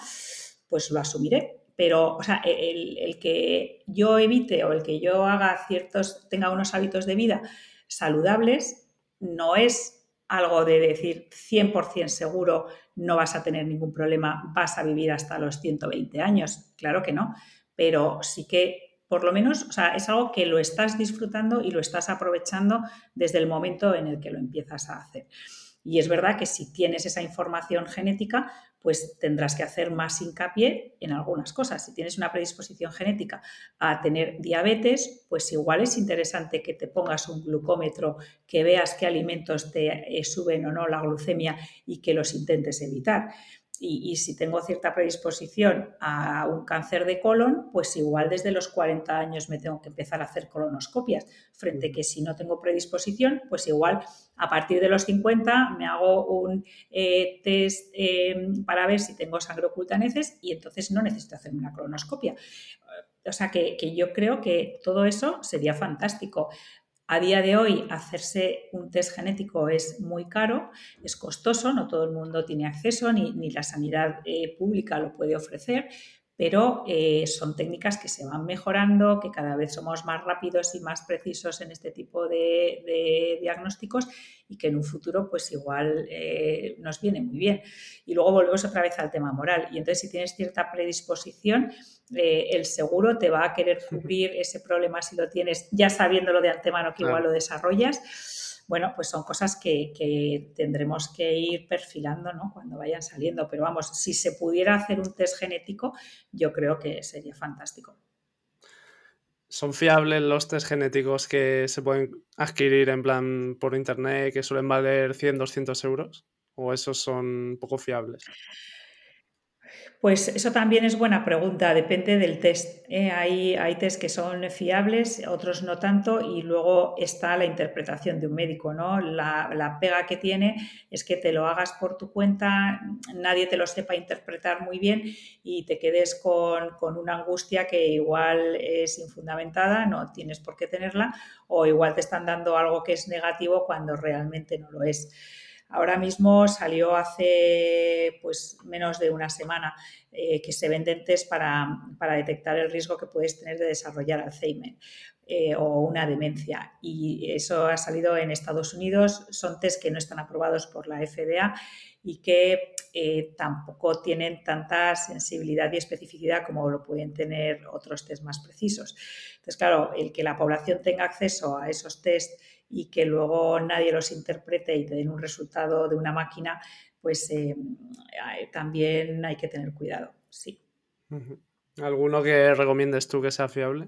pues lo asumiré. Pero, o sea, el, el que yo evite o el que yo haga ciertos, tenga unos hábitos de vida saludables, no es algo de decir 100% seguro no vas a tener ningún problema, vas a vivir hasta los 120 años. Claro que no, pero sí que por lo menos, o sea, es algo que lo estás disfrutando y lo estás aprovechando desde el momento en el que lo empiezas a hacer. Y es verdad que si tienes esa información genética, pues tendrás que hacer más hincapié en algunas cosas. Si tienes una predisposición genética a tener diabetes, pues igual es interesante que te pongas un glucómetro, que veas qué alimentos te eh, suben o no la glucemia y que los intentes evitar y, si tengo cierta predisposición a un cáncer de colon, pues igual desde los 40 años me tengo que empezar a hacer colonoscopias, frente que si no tengo predisposición, pues igual a partir de los 50 me hago un eh, test eh, para ver si tengo sangre oculta y entonces no necesito hacerme una colonoscopia. O sea que, que, yo creo que todo eso sería fantástico. A día de hoy, hacerse un test genético es muy caro, es costoso, no todo el mundo tiene acceso, ni, la sanidad eh, pública lo puede ofrecer, pero eh, son técnicas que se van mejorando, que cada vez somos más rápidos y más precisos en este tipo de, diagnósticos y que en un futuro pues igual eh, nos viene muy bien. Y luego volvemos otra vez al tema moral. Y entonces si tienes cierta predisposición, eh, el seguro te va a querer cubrir ese problema si lo tienes ya sabiéndolo de antemano que igual lo desarrollas bueno, pues son cosas que, tendremos que ir perfilando ¿no? cuando vayan saliendo. Pero vamos, si se pudiera hacer un test genético, yo creo que sería fantástico. ¿Son fiables los test genéticos que se pueden adquirir en plan por internet que suelen valer 100, 200 euros? ¿O esos son poco fiables? Pues eso también es buena pregunta, depende del test. ¿eh? Hay, hay test que son fiables, otros no tanto, y luego está la interpretación de un médico. ¿no? La, pega que tiene es que te lo hagas por tu cuenta, nadie te lo sepa interpretar muy bien y te quedes con, con una angustia que igual es infundamentada, no tienes por qué tenerla, o igual te están dando algo que es negativo cuando realmente no lo es. Ahora mismo salió hace pues, menos de una semana eh, que se venden test para, detectar el riesgo que puedes tener de desarrollar Alzheimer. Eh, o una demencia. Y eso ha salido en Estados Unidos. Son test que no están aprobados por la FDA y que eh, tampoco tienen tanta sensibilidad y especificidad como lo pueden tener otros test más precisos. Entonces, claro, el que la población tenga acceso a esos test y que luego nadie los interprete y te den un resultado de una máquina, pues eh, también hay que tener cuidado, sí. ¿Alguno que recomiendes tú que sea fiable?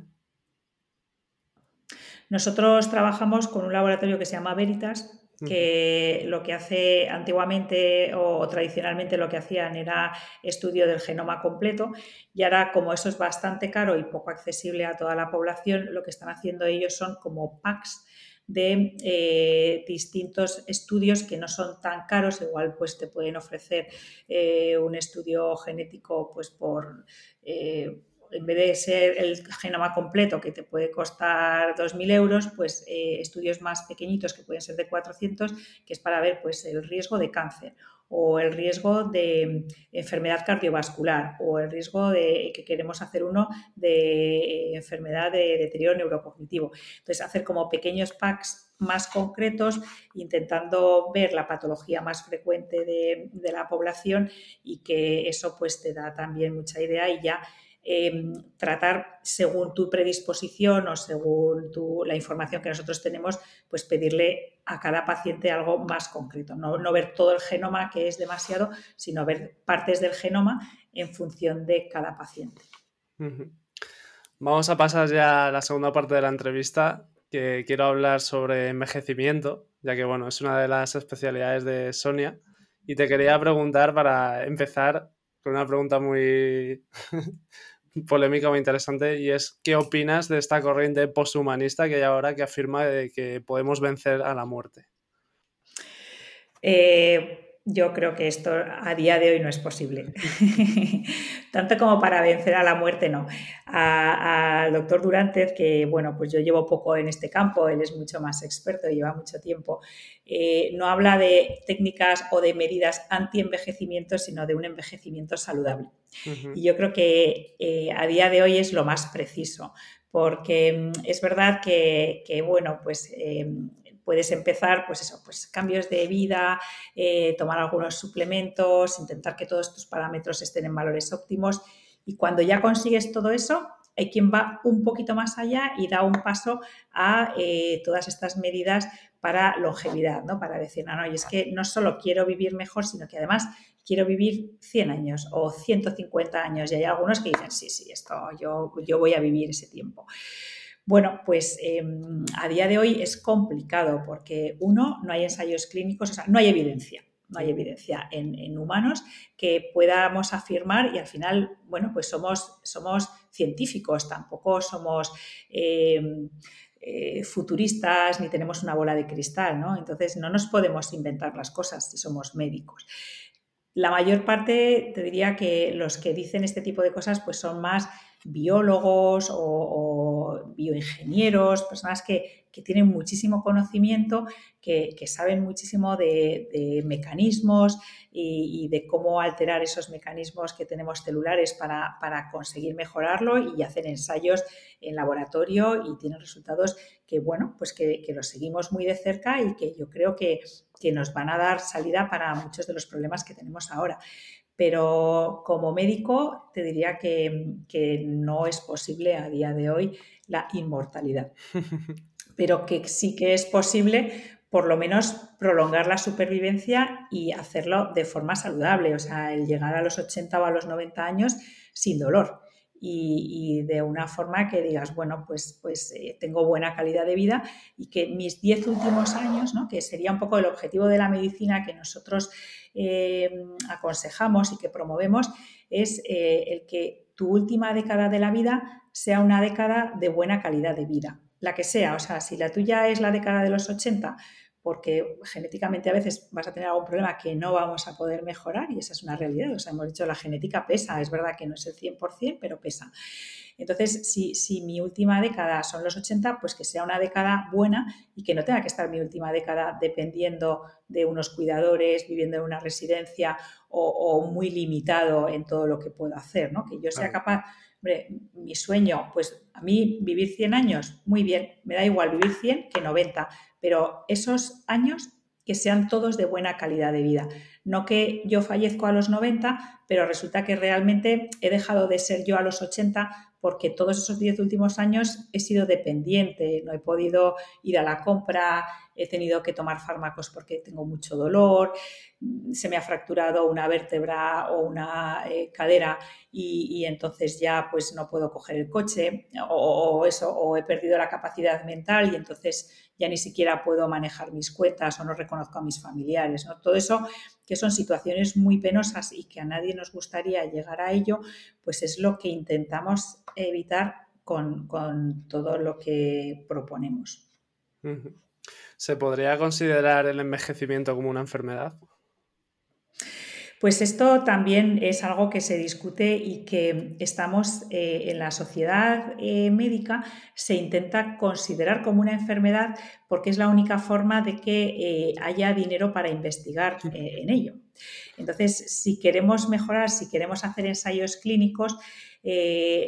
Nosotros trabajamos con un laboratorio que se llama Veritas, que lo que hace antiguamente o tradicionalmente lo que hacían era estudio del genoma completo y ahora como eso es bastante caro y poco accesible a toda la población, lo que están haciendo ellos son como packs de eh, distintos estudios que no son tan caros, igual pues te pueden ofrecer eh, un estudio genético pues por eh, en vez de ser el genoma completo que te puede costar 2.000 euros, pues estudios más pequeñitos que pueden ser de 400, que es para ver pues el riesgo de cáncer o el riesgo de enfermedad cardiovascular o el riesgo de que queremos hacer uno de enfermedad de deterioro neurocognitivo. Entonces, hacer como pequeños packs más concretos, intentando ver la patología más frecuente de, de la población y que eso pues te da también mucha idea y ya Em, tratar según tu predisposición o según la información que nosotros tenemos, pues pedirle a cada paciente algo más concreto. No, ver todo el genoma que es demasiado, sino ver partes del genoma en función de cada paciente. Vamos a pasar ya a la segunda parte de la entrevista, que quiero hablar sobre envejecimiento, ya que bueno, es una de las especialidades de Sonia. Y te quería preguntar para empezar con una pregunta muy, polémica muy interesante y es ¿qué opinas de esta corriente posthumanista que hay ahora que afirma que podemos vencer a la muerte? Eh, yo creo que esto a día de hoy no es posible. Tanto como para vencer a la muerte, no. Al doctor Durantez, que bueno, pues yo llevo poco en este campo, él es mucho más experto, lleva mucho tiempo, eh, no habla de técnicas o de medidas anti-envejecimiento, sino de un envejecimiento saludable. Y yo creo que eh, a día de hoy es lo más preciso, porque mm, es verdad que, bueno, pues em, puedes empezar, pues eso, pues cambios de vida, eh, tomar algunos suplementos, intentar que todos tus parámetros estén en valores óptimos. Y cuando ya consigues todo eso, hay quien va un poquito más allá y da un paso a eh, todas estas medidas para longevidad, ¿no? Para decir, no, no, y es que no solo quiero vivir mejor, sino que además quiero vivir 100 años o 150 años. Y hay algunos que dicen, sí, sí, esto yo, yo voy a vivir ese tiempo. Bueno, pues em, a día de hoy es complicado porque uno, no hay ensayos clínicos, o sea, no hay evidencia no hay evidencia en, humanos que podamos afirmar y al final, bueno, pues somos, somos científicos, tampoco somos em, eh, futuristas ni tenemos una bola de cristal, ¿no? Entonces no nos podemos inventar las cosas si somos médicos. La mayor parte, te diría que los que dicen este tipo de cosas, pues son más biólogos o, bioingenieros, personas que, tienen muchísimo conocimiento, que, saben muchísimo de, mecanismos y, de cómo alterar esos mecanismos que tenemos celulares para, conseguir mejorarlo y hacer ensayos en laboratorio y tienen resultados que, bueno, pues que, los seguimos muy de cerca y que yo creo que, que nos van a dar salida para muchos de los problemas que tenemos ahora pero como médico te diría que, no es posible a día de hoy la inmortalidad, pero que sí que es posible por lo menos prolongar la supervivencia y hacerlo de forma saludable, o sea, el llegar a los 80 o a los 90 años sin dolor. Y, de una forma que digas, bueno, pues, pues eh, tengo buena calidad de vida y que mis 10 últimos años, ¿no? que sería un poco el objetivo de la medicina que nosotros eh, aconsejamos y que promovemos es eh, el que tu última década de la vida sea una década de buena calidad de vida, la que sea. O sea, si la tuya es la década de los 80, porque genéticamente a veces vas a tener algún problema que no vamos a poder mejorar y esa es una realidad. O sea, hemos dicho la genética pesa, es verdad que no es el 100%, pero pesa. Entonces, si, mi última década son los 80, pues que sea una década buena y que no tenga que estar mi última década dependiendo de unos cuidadores, viviendo en una residencia o, muy limitado en todo lo que puedo hacer, ¿no? Que yo sea capaz, hombre, mi sueño, pues a mí vivir 100 años, muy bien, me da igual vivir 100 que 90, pero esos años que sean todos de buena calidad de vida. No que yo fallezco a los 90, pero resulta que realmente he dejado de ser yo a los 80 porque todos esos 10 últimos años he sido dependiente, no he podido ir a la compra, he tenido que tomar fármacos porque tengo mucho dolor, se me ha fracturado una vértebra o una eh, cadera y, entonces ya pues no puedo coger el coche o, eso, o he perdido la capacidad mental y entonces ya ni siquiera puedo manejar mis cuentas o no reconozco a mis familiares. ¿no? Todo eso que son situaciones muy penosas y que a nadie nos gustaría llegar a ello, pues es lo que intentamos evitar con, todo lo que proponemos. ¿Se podría considerar el envejecimiento como una enfermedad? Pues esto también es algo que se discute y que estamos eh, en la sociedad eh, médica, se intenta considerar como una enfermedad porque es la única forma de que eh, haya dinero para investigar en ello. Entonces, si queremos mejorar, si queremos hacer ensayos clínicos,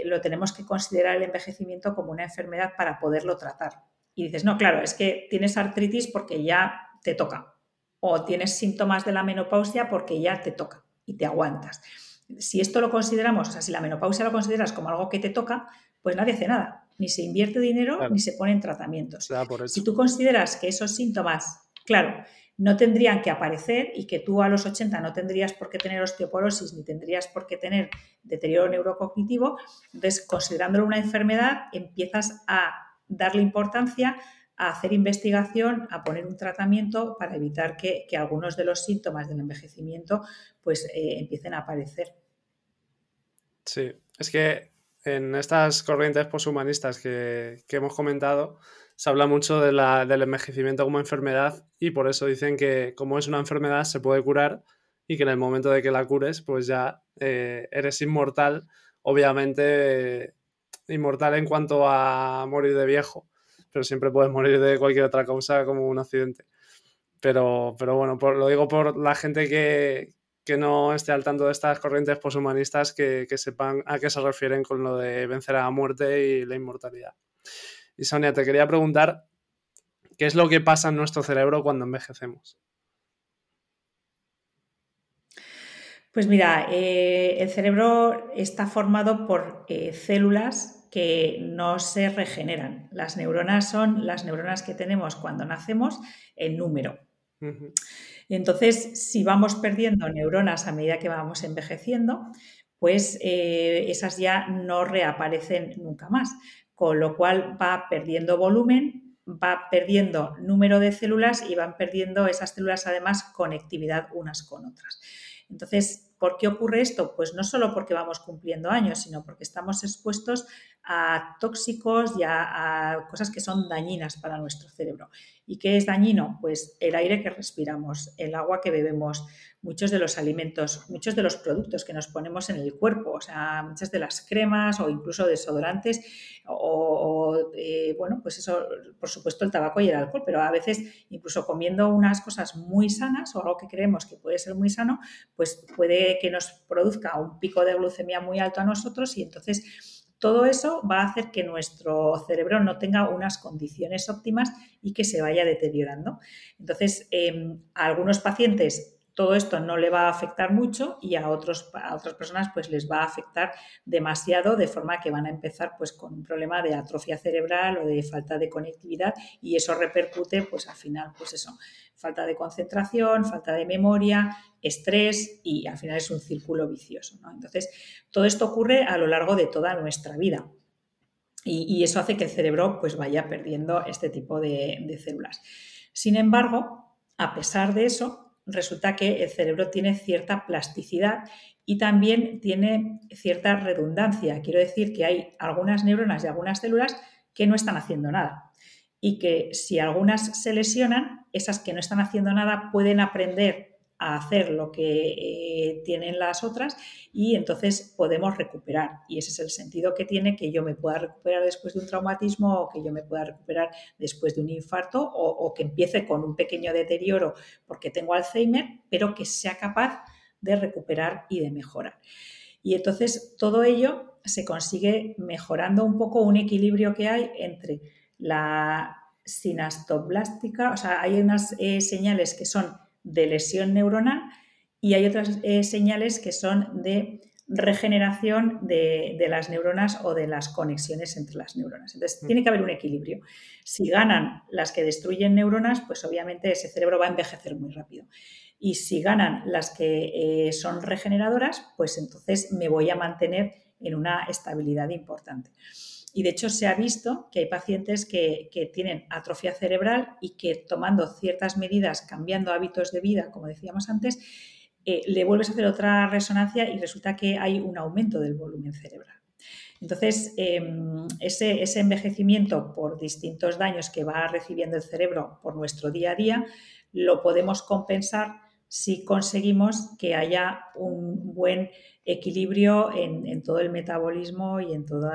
lo tenemos que considerar el envejecimiento como una enfermedad para poderlo tratar. Y dices, no, claro, es que tienes artritis porque ya te toca, o tienes síntomas de la menopausia porque ya te toca y te aguantas. Si esto lo consideramos, o sea, si la menopausia lo consideras como algo que te toca, pues nadie hace nada. Ni se invierte dinero ni se ponen tratamientos. Si tú consideras que esos síntomas, claro, no tendrían que aparecer y que tú a los 80 no tendrías por qué tener osteoporosis ni tendrías por qué tener deterioro neurocognitivo, entonces considerándolo una enfermedad empiezas a darle importancia a hacer investigación, a poner un tratamiento para evitar que, algunos de los síntomas del envejecimiento pues eh, empiecen a aparecer. Sí, es que en estas corrientes poshumanistas que, que hemos comentado, se habla mucho de del envejecimiento como enfermedad y por eso dicen que como es una enfermedad se puede curar y que en el momento de que la cures pues ya eh, eres inmortal, obviamente inmortal en cuanto a morir de viejo, pero siempre puedes morir de cualquier otra causa como un accidente. Pero, pero bueno, lo digo por la gente que, que no esté al tanto de estas corrientes poshumanistas que, que sepan a qué se refieren con lo de vencer a la muerte y la inmortalidad. Y Sonia, te quería preguntar, ¿qué es lo que pasa en nuestro cerebro cuando envejecemos? Pues mira, eh, el cerebro está formado por eh, células que no se regeneran. Las neuronas son las neuronas que tenemos cuando nacemos en número. Entonces, si vamos perdiendo neuronas a medida que vamos envejeciendo, pues eh, esas ya no reaparecen nunca más, con lo cual va perdiendo volumen, va perdiendo número de células y van perdiendo esas células además conectividad unas con otras. Entonces, ¿por qué ocurre esto? Pues no solo porque vamos cumpliendo años, sino porque estamos expuestos a tóxicos y a, cosas que son dañinas para nuestro cerebro. ¿Y qué es dañino? Pues el aire que respiramos, el agua que bebemos, muchos de los alimentos, muchos de los productos que nos ponemos en el cuerpo, o sea, muchas de las cremas o incluso desodorantes o, eh, bueno, pues eso, por supuesto el tabaco y el alcohol, pero a veces incluso comiendo unas cosas muy sanas o algo que creemos que puede ser muy sano, pues puede que nos produzca un pico de glucemia muy alto a nosotros y entonces todo eso va a hacer que nuestro cerebro no tenga unas condiciones óptimas y que se vaya deteriorando. Entonces, em, algunos pacientes todo esto no le va a afectar mucho y a, otros, a otras personas pues les va a afectar demasiado de forma que van a empezar pues con un problema de atrofia cerebral o de falta de conectividad y eso repercute pues al final pues eso, falta de concentración, falta de memoria, estrés y al final es un círculo vicioso. Entonces todo esto ocurre a lo largo de toda nuestra vida. Y, eso hace que el cerebro pues vaya perdiendo este tipo de, de células. Sin embargo, a pesar de eso, resulta que el cerebro tiene cierta plasticidad y también tiene cierta redundancia. Quiero decir que hay algunas neuronas y algunas células que no están haciendo nada y que si algunas se lesionan, esas que no están haciendo nada pueden aprender hacer lo que eh, tienen las otras y entonces podemos recuperar. Y ese es el sentido que tiene que yo me pueda recuperar después de un traumatismo o que yo me pueda recuperar después de un infarto o, o que empiece con un pequeño deterioro porque tengo Alzheimer, pero que sea capaz de recuperar y de mejorar. Y entonces todo ello se consigue mejorando un poco un equilibrio que hay entre la sinastoblástica, o sea, hay unas eh, señales que son de lesión neuronal y hay otras eh, señales que son de regeneración de, las neuronas o de las conexiones entre las neuronas. Entonces, mm. tiene que haber un equilibrio. Si ganan las que destruyen neuronas, pues obviamente ese cerebro va a envejecer muy rápido. Y si ganan las que eh, son regeneradoras, pues entonces me voy a mantener en una estabilidad importante. Y de hecho se ha visto que hay pacientes que, tienen atrofia cerebral y que tomando ciertas medidas, cambiando hábitos de vida, como decíamos antes, eh, le vuelves a hacer otra resonancia y resulta que hay un aumento del volumen cerebral. Entonces, em, ese, ese, envejecimiento por distintos daños que va recibiendo el cerebro por nuestro día a día, lo podemos compensar si conseguimos que haya un buen equilibrio en, todo el metabolismo y en todo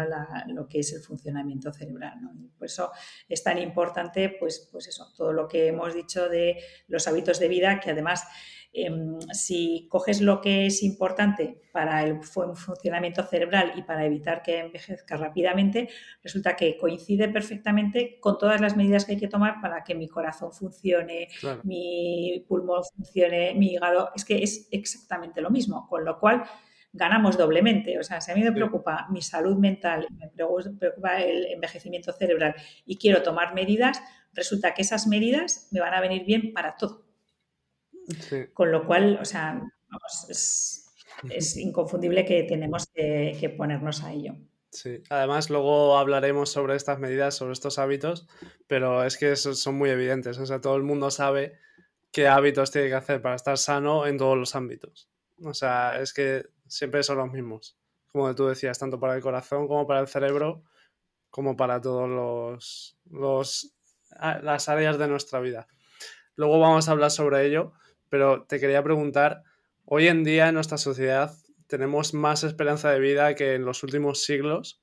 lo que es el funcionamiento cerebral. por eso es tan importante, pues, pues eso, todo lo que hemos dicho de los hábitos de vida, que además Em, si coges lo que es importante para el funcionamiento cerebral y para evitar que envejezca rápidamente, resulta que coincide perfectamente con todas las medidas que hay que tomar para que mi corazón funcione, mi pulmón funcione, mi hígado. Es que es exactamente lo mismo, con lo cual ganamos doblemente. O sea, si a mí me preocupa mi salud mental, me preocupa el envejecimiento cerebral y quiero tomar medidas, resulta que esas medidas me van a venir bien para todo. Con lo cual, o sea, es, inconfundible que tenemos que, ponernos a ello. Sí, además luego hablaremos sobre estas medidas, sobre estos hábitos, pero es que son muy evidentes. O sea, todo el mundo sabe qué hábitos tiene que hacer para estar sano en todos los ámbitos. O sea, es que siempre son los mismos. como tú decías, tanto para el corazón como para el cerebro, como para todos los, los las áreas de nuestra vida. Luego vamos a hablar sobre ello, pero te quería preguntar, hoy en día en nuestra sociedad tenemos más esperanza de vida que en los últimos siglos,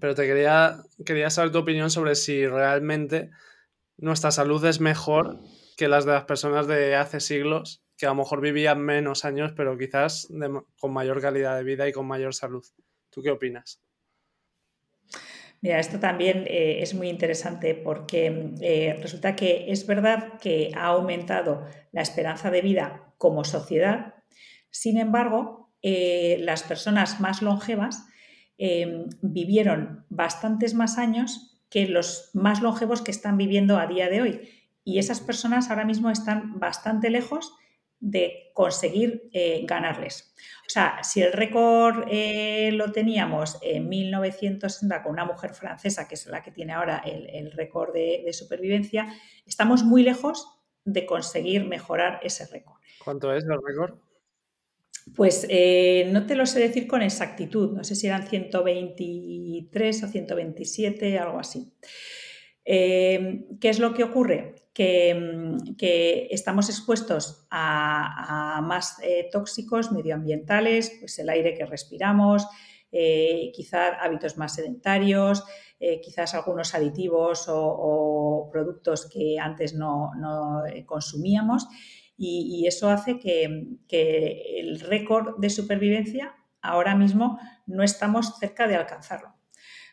pero te quería, quería saber tu opinión sobre si realmente nuestra salud es mejor que las de las personas de hace siglos, que a lo mejor vivían menos años, pero quizás con mayor calidad de vida y con mayor salud. ¿Tú qué opinas? Mira, esto también eh, es muy interesante porque eh, resulta que es verdad que ha aumentado la esperanza de vida como sociedad, sin embargo, eh, las personas más longevas vivieron bastantes más años que los más longevos que están viviendo a día de hoy. Y esas personas ahora mismo están bastante lejos de conseguir ganarles. O sea, si el récord eh, lo teníamos en 1960 con una mujer francesa, que es la que tiene ahora el, récord de, supervivencia, estamos muy lejos de conseguir mejorar ese récord. ¿Cuánto es el récord? Pues eh, no te lo sé decir con exactitud, no sé si eran 123 o 127, algo así. Eh, ¿Qué es lo que ocurre? Mm, que, estamos expuestos a, más eh, tóxicos medioambientales, pues el aire que respiramos, eh, quizás hábitos más sedentarios, quizás algunos aditivos o, productos que antes no, consumíamos. Y, eso hace que, que el récord de supervivencia ahora mismo no estamos cerca de alcanzarlo.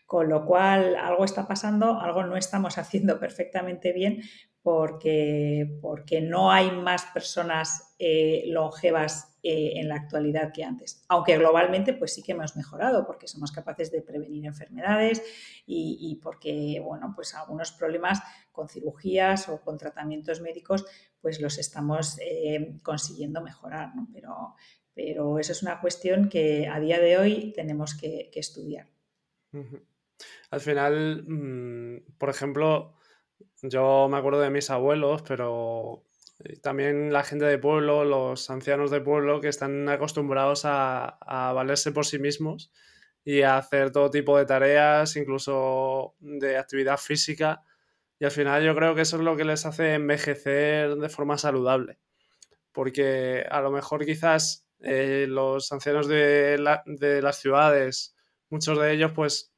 Con lo cual, algo está pasando, algo no estamos haciendo perfectamente bien porque, porque no hay más personas eh, longevas eh, en la actualidad que antes. Aunque globalmente, pues sí que hemos mejorado porque somos capaces de prevenir enfermedades y, porque, bueno, pues algunos problemas con cirugías o con tratamientos médicos, pues los estamos eh, consiguiendo mejorar. Pero, pero eso es una cuestión que a día de hoy tenemos que, estudiar. Al final, mm, por ejemplo, yo me acuerdo de mis abuelos, pero eh, también la gente de pueblo, los ancianos de pueblo que están acostumbrados a, valerse por sí mismos y a hacer todo tipo de tareas, incluso de actividad física. Y al final yo creo que eso es lo que les hace envejecer de forma saludable. Porque a lo mejor quizás eh, los ancianos de, de las ciudades, muchos de ellos pues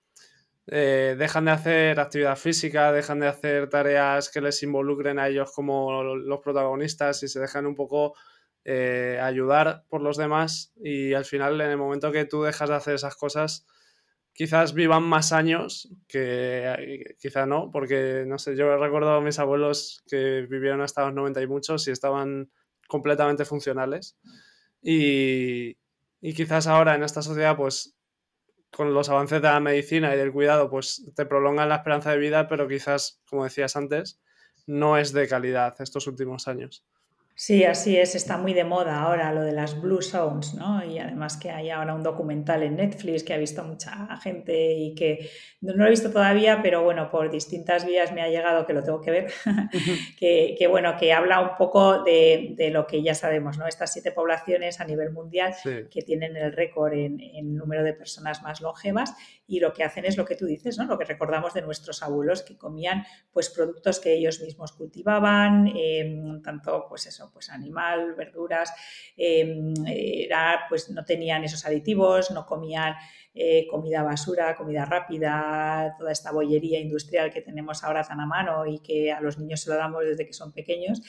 eh, dejan de hacer actividad física, dejan de hacer tareas que les involucren a ellos como los protagonistas y se dejan un poco eh, ayudar por los demás. Y al final en el momento que tú dejas de hacer esas cosas quizás vivan más años que eh, quizá no, porque no sé, yo recuerdo a mis abuelos que vivieron hasta los 90 y muchos y estaban completamente funcionales. Y, y quizás ahora en esta sociedad pues con los avances de la medicina y del cuidado, pues te prolongan la esperanza de vida, pero quizás, como decías antes, no es de calidad estos últimos años. Sí, así es, está muy de moda ahora lo de las Blue Zones, ¿no? Y además que hay ahora un documental en Netflix que ha visto mucha gente y que no, lo he visto todavía, pero bueno, por distintas vías me ha llegado que lo tengo que ver, que, bueno, que habla un poco de, lo que ya sabemos, ¿no? Estas siete poblaciones a nivel mundial que tienen el récord en, en, número de personas más longevas y lo que hacen es lo que tú dices, ¿no? Lo que recordamos de nuestros abuelos que comían pues productos que ellos mismos cultivaban, em, tanto pues eso, pues animal, verduras, em, era, pues no tenían esos aditivos, no comían eh, comida basura, comida rápida, toda esta bollería industrial que tenemos ahora tan a mano y que a los niños se lo damos desde que son pequeños.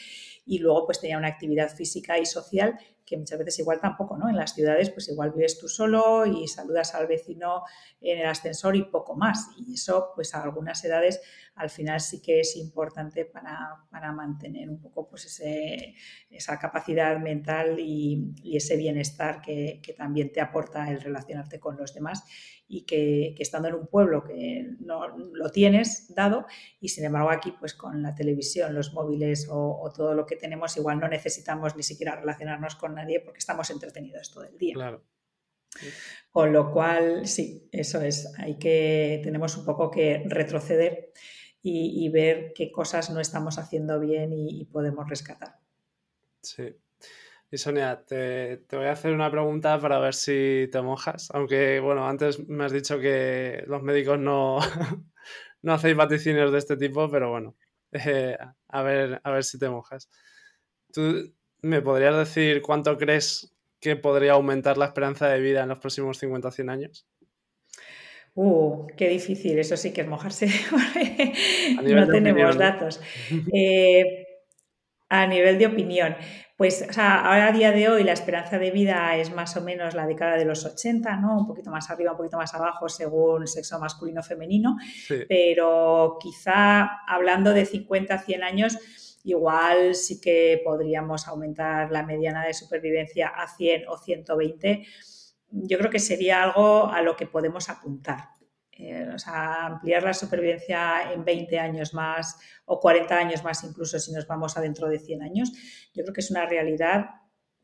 Y luego pues tenía una actividad física y social que muchas veces igual tampoco, ¿no? En las ciudades pues igual vives tú solo y saludas al vecino en el ascensor y poco más. Y eso pues a algunas edades al final sí que es importante para, mantener un poco pues ese, esa capacidad mental y, ese bienestar que, también te aporta el relacionarte con los demás y que, estando en un pueblo que no lo tienes dado y sin embargo aquí pues con la televisión, los móviles o, todo lo que tenemos igual no necesitamos ni siquiera relacionarnos con nadie porque estamos entretenidos todo el día. Claro. Con lo cual, sí, eso es. Hay que, tenemos un poco que retroceder y, ver qué cosas no estamos haciendo bien y, podemos rescatar. Sí. Y Sonia, te, voy a hacer una pregunta para ver si te mojas. Aunque, bueno, antes me has dicho que los médicos no, no hacéis vaticinios de este tipo, pero bueno, eh, a, ver, a ver si te mojas. ¿Tú me podrías decir cuánto crees que podría aumentar la esperanza de vida en los próximos 50 o 100 años? Uh, qué difícil, eso sí que es mojarse. no tenemos datos. Eh, a nivel de opinión, pues ahora a día de hoy la esperanza de vida es más o menos la década de los 80, ¿no? Un poquito más arriba, un poquito más abajo según sexo masculino o femenino, pero quizá hablando de 50 a 100 años, igual sí que podríamos aumentar la mediana de supervivencia a 100 o 120. Yo creo que sería algo a lo que podemos apuntar. Eh, o sea, ampliar la supervivencia en 20 años más o 40 años más incluso si nos vamos a dentro de 100 años, yo creo que es una realidad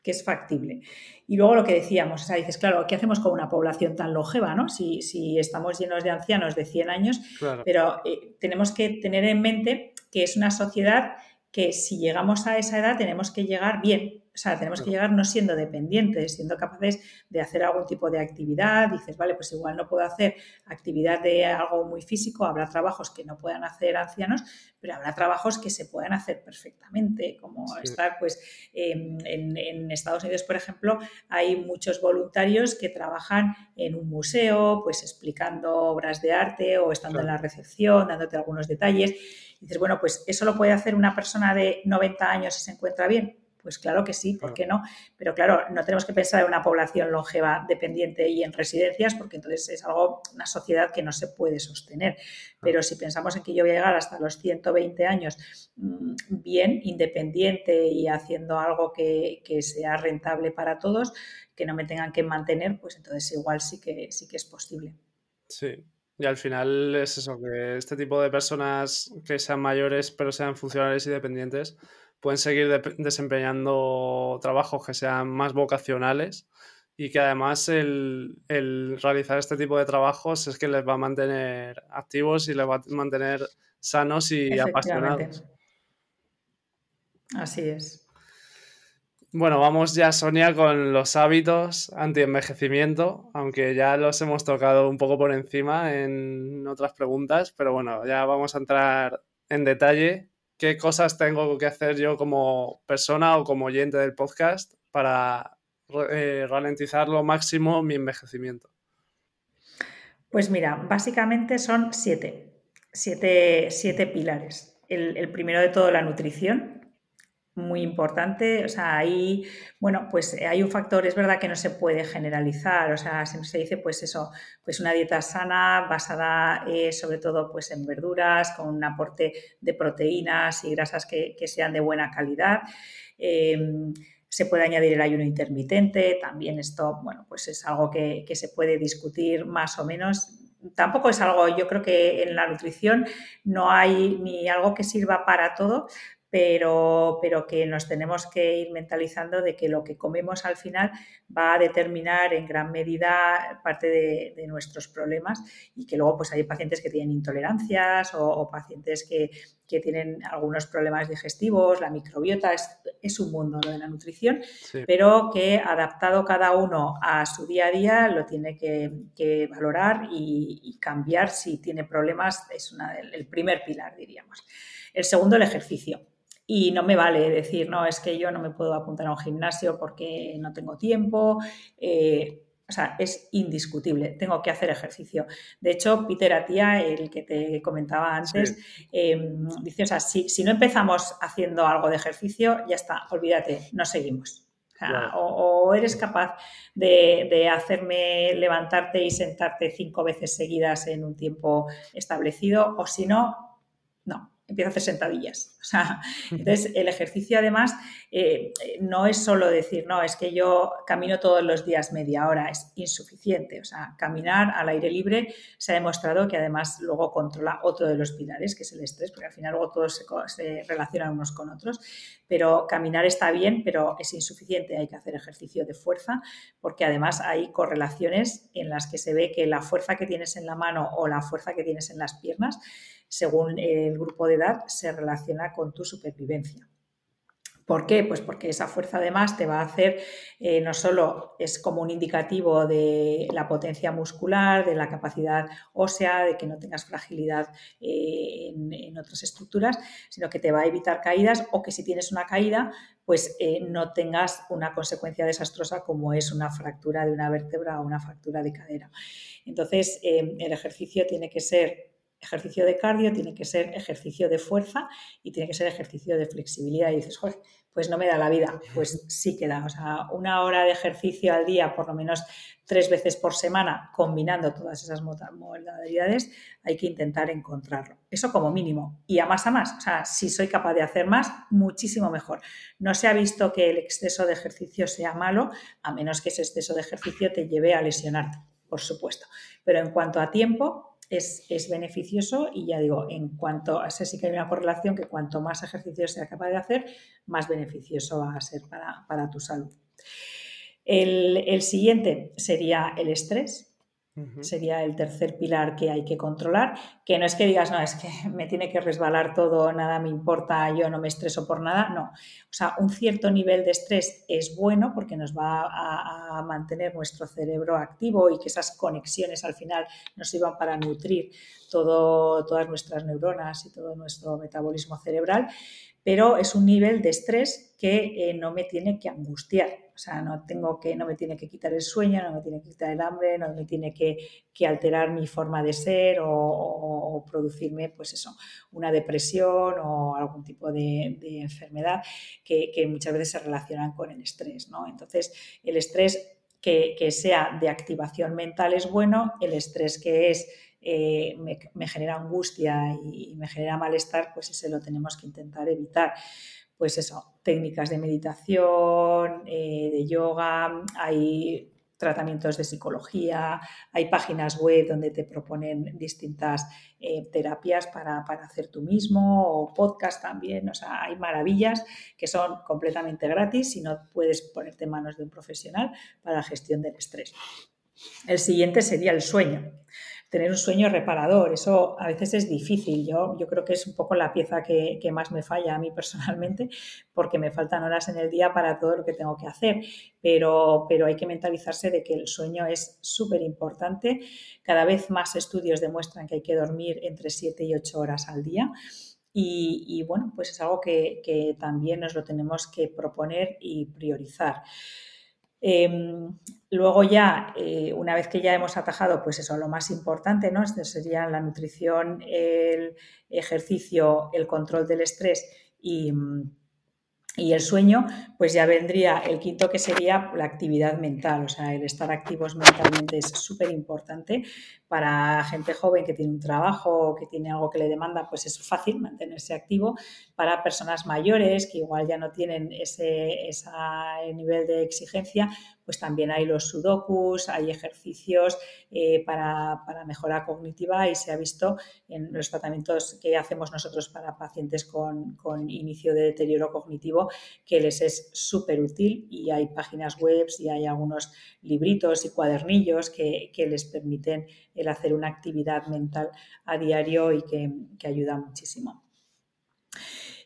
que es factible. Y luego lo que decíamos, o sea, dices, claro, ¿qué hacemos con una población tan longeva, no? Si, si estamos llenos de ancianos de 100 años, pero eh, tenemos que tener en mente que es una sociedad que si llegamos a esa edad tenemos que llegar bien, o sea, tenemos que llegar no siendo dependientes, siendo capaces de hacer algún tipo de actividad. Dices, vale, pues igual no puedo hacer actividad de algo muy físico, habrá trabajos que no puedan hacer ancianos, pero habrá trabajos que se puedan hacer perfectamente, como estar, pues, en, Estados Unidos, por ejemplo, hay muchos voluntarios que trabajan en un museo, pues explicando obras de arte o estando en la recepción, dándote algunos detalles. Dices, bueno, pues eso lo puede hacer una persona de 90 años si se encuentra bien pues claro que sí, ¿por qué no? Pero claro, no tenemos que pensar en una población longeva dependiente y en residencias, porque entonces es algo, una sociedad que no se puede sostener. Pero si pensamos en que yo voy a llegar hasta los 120 años mm, bien, independiente y haciendo algo que, sea rentable para todos, que no me tengan que mantener, pues entonces igual sí que, sí que es posible. Sí, y al final es eso, que este tipo de personas que sean mayores pero sean funcionales y dependientes, pueden seguir desempeñando trabajos que sean más vocacionales y que además el, realizar este tipo de trabajos es que les va a mantener activos y les va a mantener sanos y apasionados. Así es. Bueno, vamos ya, Sonia, con los hábitos anti-envejecimiento, aunque ya los hemos tocado un poco por encima en otras preguntas, pero bueno, ya vamos a entrar en detalle qué cosas tengo que hacer yo como persona o como oyente del podcast para eh, ralentizar lo máximo mi envejecimiento? Pues mira, básicamente son siete, siete, pilares. el, primero de todo, la nutrición, muy importante. O sea, ahí, bueno, pues hay un factor, es verdad que no se puede generalizar, o sea, siempre se dice, pues eso, pues una dieta sana basada eh, sobre todo pues en verduras, con un aporte de proteínas y grasas que, sean de buena calidad. Em, se puede añadir el ayuno intermitente, también esto, bueno, pues es algo que, que se puede discutir más o menos tampoco es algo, yo creo que en la nutrición no hay ni algo que sirva para todo, pero, pero que nos tenemos que ir mentalizando de que lo que comemos al final va a determinar en gran medida parte de, nuestros problemas y que luego pues hay pacientes que tienen intolerancias o, pacientes que, tienen algunos problemas digestivos, la microbiota es, un mundo lo de la nutrición, pero que adaptado cada uno a su día a día lo tiene que, valorar y, cambiar si tiene problemas, es el primer pilar diríamos. El segundo, el ejercicio. Y no me vale decir, no, es que yo no me puedo apuntar a un gimnasio porque no tengo tiempo. Eh, o sea, es indiscutible, tengo que hacer ejercicio. De hecho, Peter Atía, el que te comentaba antes, em, dice, o sea, si, no empezamos haciendo algo de ejercicio, ya está, olvídate, no seguimos. O, eres capaz de, de, hacerme levantarte y sentarte cinco veces seguidas en un tiempo establecido, o si no, empieza a hacer sentadillas. O sea, entonces el ejercicio además eh, no es solo decir, no, es que yo camino todos los días media hora, es insuficiente. O sea, caminar al aire libre se ha demostrado que además luego controla otro de los pilares, que es el estrés, porque al final luego todos se, relacionan unos con otros. Pero caminar está bien, pero es insuficiente, hay que hacer ejercicio de fuerza, porque además hay correlaciones en las que se ve que la fuerza que tienes en la mano o la fuerza que tienes en las piernas según el grupo de edad, se relaciona con tu supervivencia. ¿Por qué? Pues porque esa fuerza además te va a hacer, eh, no solo es como un indicativo de la potencia muscular, de la capacidad ósea, de que no tengas fragilidad eh, en, otras estructuras, sino que te va a evitar caídas o que si tienes una caída, pues eh, no tengas una consecuencia desastrosa como es una fractura de una vértebra o una fractura de cadera. Entonces, el ejercicio tiene que ser ejercicio de cardio, tiene que ser ejercicio de fuerza y tiene que ser ejercicio de flexibilidad. Y dices, joder, pues no me da la vida. Pues sí que da. O sea, una hora de ejercicio al día, por lo menos tres veces por semana, combinando todas esas modalidades, hay que intentar encontrarlo. Eso como mínimo. Y a más a más. O sea, si soy capaz de hacer más, muchísimo mejor. No se ha visto que el exceso de ejercicio sea malo, a menos que ese exceso de ejercicio te lleve a lesionarte, por supuesto. Pero en cuanto a tiempo, es, beneficioso y ya digo, en cuanto a ese sí que hay una correlación que cuanto más ejercicio sea capaz de hacer, más beneficioso va a ser para, tu salud. El, el, siguiente sería el estrés. Sería el tercer pilar que hay que controlar, que no es que digas, no, es que me tiene que resbalar todo, nada me importa, yo no me estreso por nada, no. O sea, un cierto nivel de estrés es bueno porque nos va a, mantener nuestro cerebro activo y que esas conexiones al final nos sirvan para nutrir todo, todas nuestras neuronas y todo nuestro metabolismo cerebral, pero es un nivel de estrés que eh, no me tiene que angustiar. O sea, no, tengo que, no me tiene que quitar el sueño, no me tiene que quitar el hambre, no me tiene que, alterar mi forma de ser o, producirme, pues eso, una depresión o algún tipo de, enfermedad que, muchas veces se relacionan con el estrés. ¿no? Entonces, el estrés que, que sea de activación mental es bueno, el estrés que es eh, me, genera angustia y, me genera malestar, pues ese lo tenemos que intentar evitar. Pues eso, técnicas de meditación, eh, de yoga, hay tratamientos de psicología, hay páginas web donde te proponen distintas eh, terapias para, para, hacer tú mismo o podcast también, o sea, hay maravillas que son completamente gratis si no puedes ponerte en manos de un profesional para gestión del estrés. El siguiente sería el sueño tener un sueño reparador. Eso a veces es difícil. Yo, yo creo que es un poco la pieza que, más me falla a mí personalmente, porque me faltan horas en el día para todo lo que tengo que hacer. Pero, pero hay que mentalizarse de que el sueño es súper importante. Cada vez más estudios demuestran que hay que dormir entre 7 y 8 horas al día. Y, bueno, pues es algo que, que, también nos lo tenemos que proponer y priorizar. Em, luego ya, eh, una vez que ya hemos atajado, pues eso, lo más importante, ¿no? Este sería la nutrición, el ejercicio, el control del estrés y, y el sueño, pues ya vendría el quinto que sería la actividad mental, o sea, el estar activos mentalmente es súper importante. Para gente joven que tiene un trabajo que tiene algo que le demanda, pues es fácil mantenerse activo. Para personas mayores que igual ya no tienen ese, ese nivel de exigencia, pues también hay los sudokus, hay ejercicios eh, para, mejora cognitiva y se ha visto en los tratamientos que hacemos nosotros para pacientes con, inicio de deterioro cognitivo que les es súper útil y hay páginas web y hay algunos libritos y cuadernillos que, les permiten el hacer una actividad mental a diario y que, que ayuda muchísimo.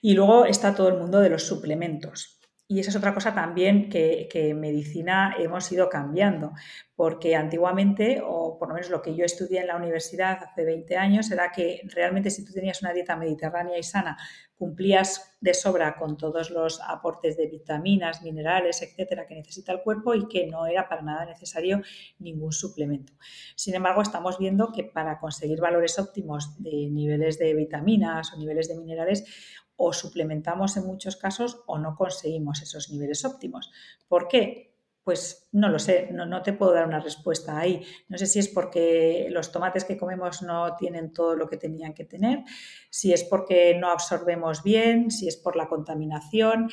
Y luego está todo el mundo de los suplementos. Y esa es otra cosa también que, en medicina hemos ido cambiando, porque antiguamente, o por lo menos lo que yo estudié en la universidad hace 20 años, era que realmente si tú tenías una dieta mediterránea y sana, cumplías de sobra con todos los aportes de vitaminas, minerales, etcétera, que necesita el cuerpo y que no era para nada necesario ningún suplemento. Sin embargo, estamos viendo que para conseguir valores óptimos de niveles de vitaminas o niveles de minerales, o suplementamos en muchos casos o no conseguimos esos niveles óptimos. ¿Por qué? Pues no lo sé, no, te puedo dar una respuesta ahí. No sé si es porque los tomates que comemos no tienen todo lo que tenían que tener, si es porque no absorbemos bien, si es por la contaminación.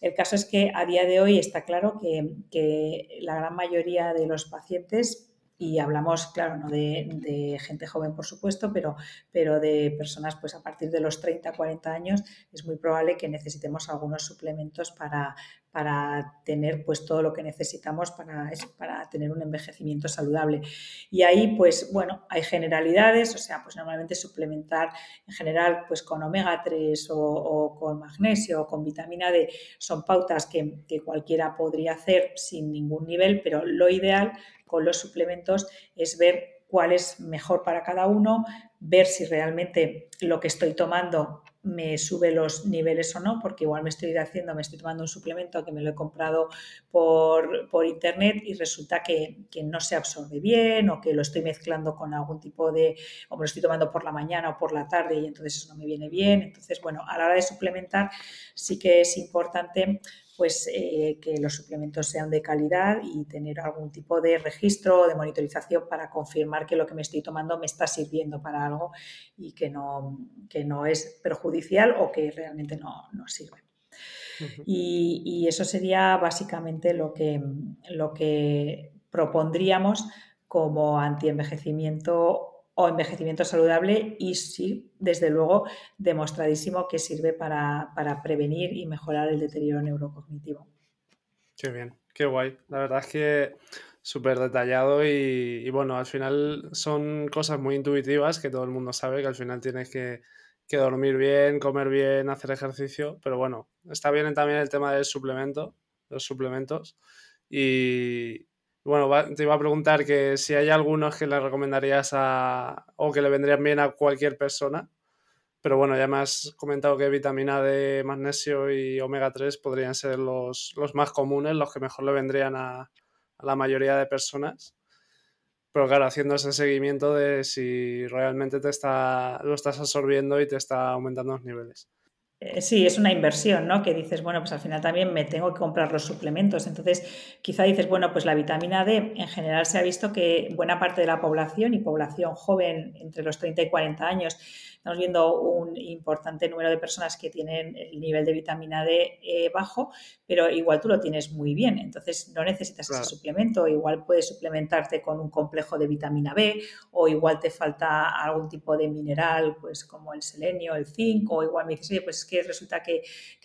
El caso es que a día de hoy está claro que, que la gran mayoría de los pacientes y hablamos, claro, no de, gente joven, por supuesto, pero, pero de personas pues a partir de los 30, 40 años, es muy probable que necesitemos algunos suplementos para, para tener pues todo lo que necesitamos para, para tener un envejecimiento saludable. Y ahí, pues bueno, hay generalidades, o sea, pues normalmente suplementar en general pues con omega 3 o, con magnesio o con vitamina D son pautas que, que cualquiera podría hacer sin ningún nivel, pero lo ideal con los suplementos es ver cuál es mejor para cada uno, ver si realmente lo que estoy tomando me sube los niveles o no, porque igual me estoy haciendo, me estoy tomando un suplemento que me lo he comprado por, internet y resulta que, no se absorbe bien o que lo estoy mezclando con algún tipo de, o me lo estoy tomando por la mañana o por la tarde y entonces eso no me viene bien. Entonces, bueno, a la hora de suplementar sí que es importante pues eh, que los suplementos sean de calidad y tener algún tipo de registro o de monitorización para confirmar que lo que me estoy tomando me está sirviendo para algo y que no, que no es perjudicial o que realmente no, sirve. y, eso sería básicamente lo que, lo que propondríamos como antienvejecimiento o envejecimiento saludable y sí, desde luego, demostradísimo que sirve para, prevenir y mejorar el deterioro neurocognitivo. Qué bien, qué guay. La verdad es que súper detallado y, bueno, al final son cosas muy intuitivas que todo el mundo sabe que al final tienes que, que dormir bien, comer bien, hacer ejercicio, pero bueno, está bien también el tema del suplemento, los suplementos y, bueno, te iba a preguntar que si hay algunos que le recomendarías a, o que le vendrían bien a cualquier persona. Pero bueno, ya me has comentado que vitamina D, magnesio y omega 3 podrían ser los, más comunes, los que mejor le vendrían a, la mayoría de personas. Pero claro, haciendo ese seguimiento de si realmente te está, lo estás absorbiendo y te está aumentando los niveles. Eh, sí, es una inversión, ¿no? Que dices, bueno, pues al final también me tengo que comprar los suplementos. Entonces, quizá dices, bueno, pues la vitamina D en general se ha visto que buena parte de la población y población joven entre los 30 y 40 años Estamos viendo un importante número de personas que tienen el nivel de vitamina D eh, bajo, pero igual tú lo tienes muy bien, entonces no necesitas ese suplemento. Igual puedes suplementarte con un complejo de vitamina B o igual te falta algún tipo de mineral, pues como el selenio, el zinc, o igual me dices, oye, pues es que resulta que,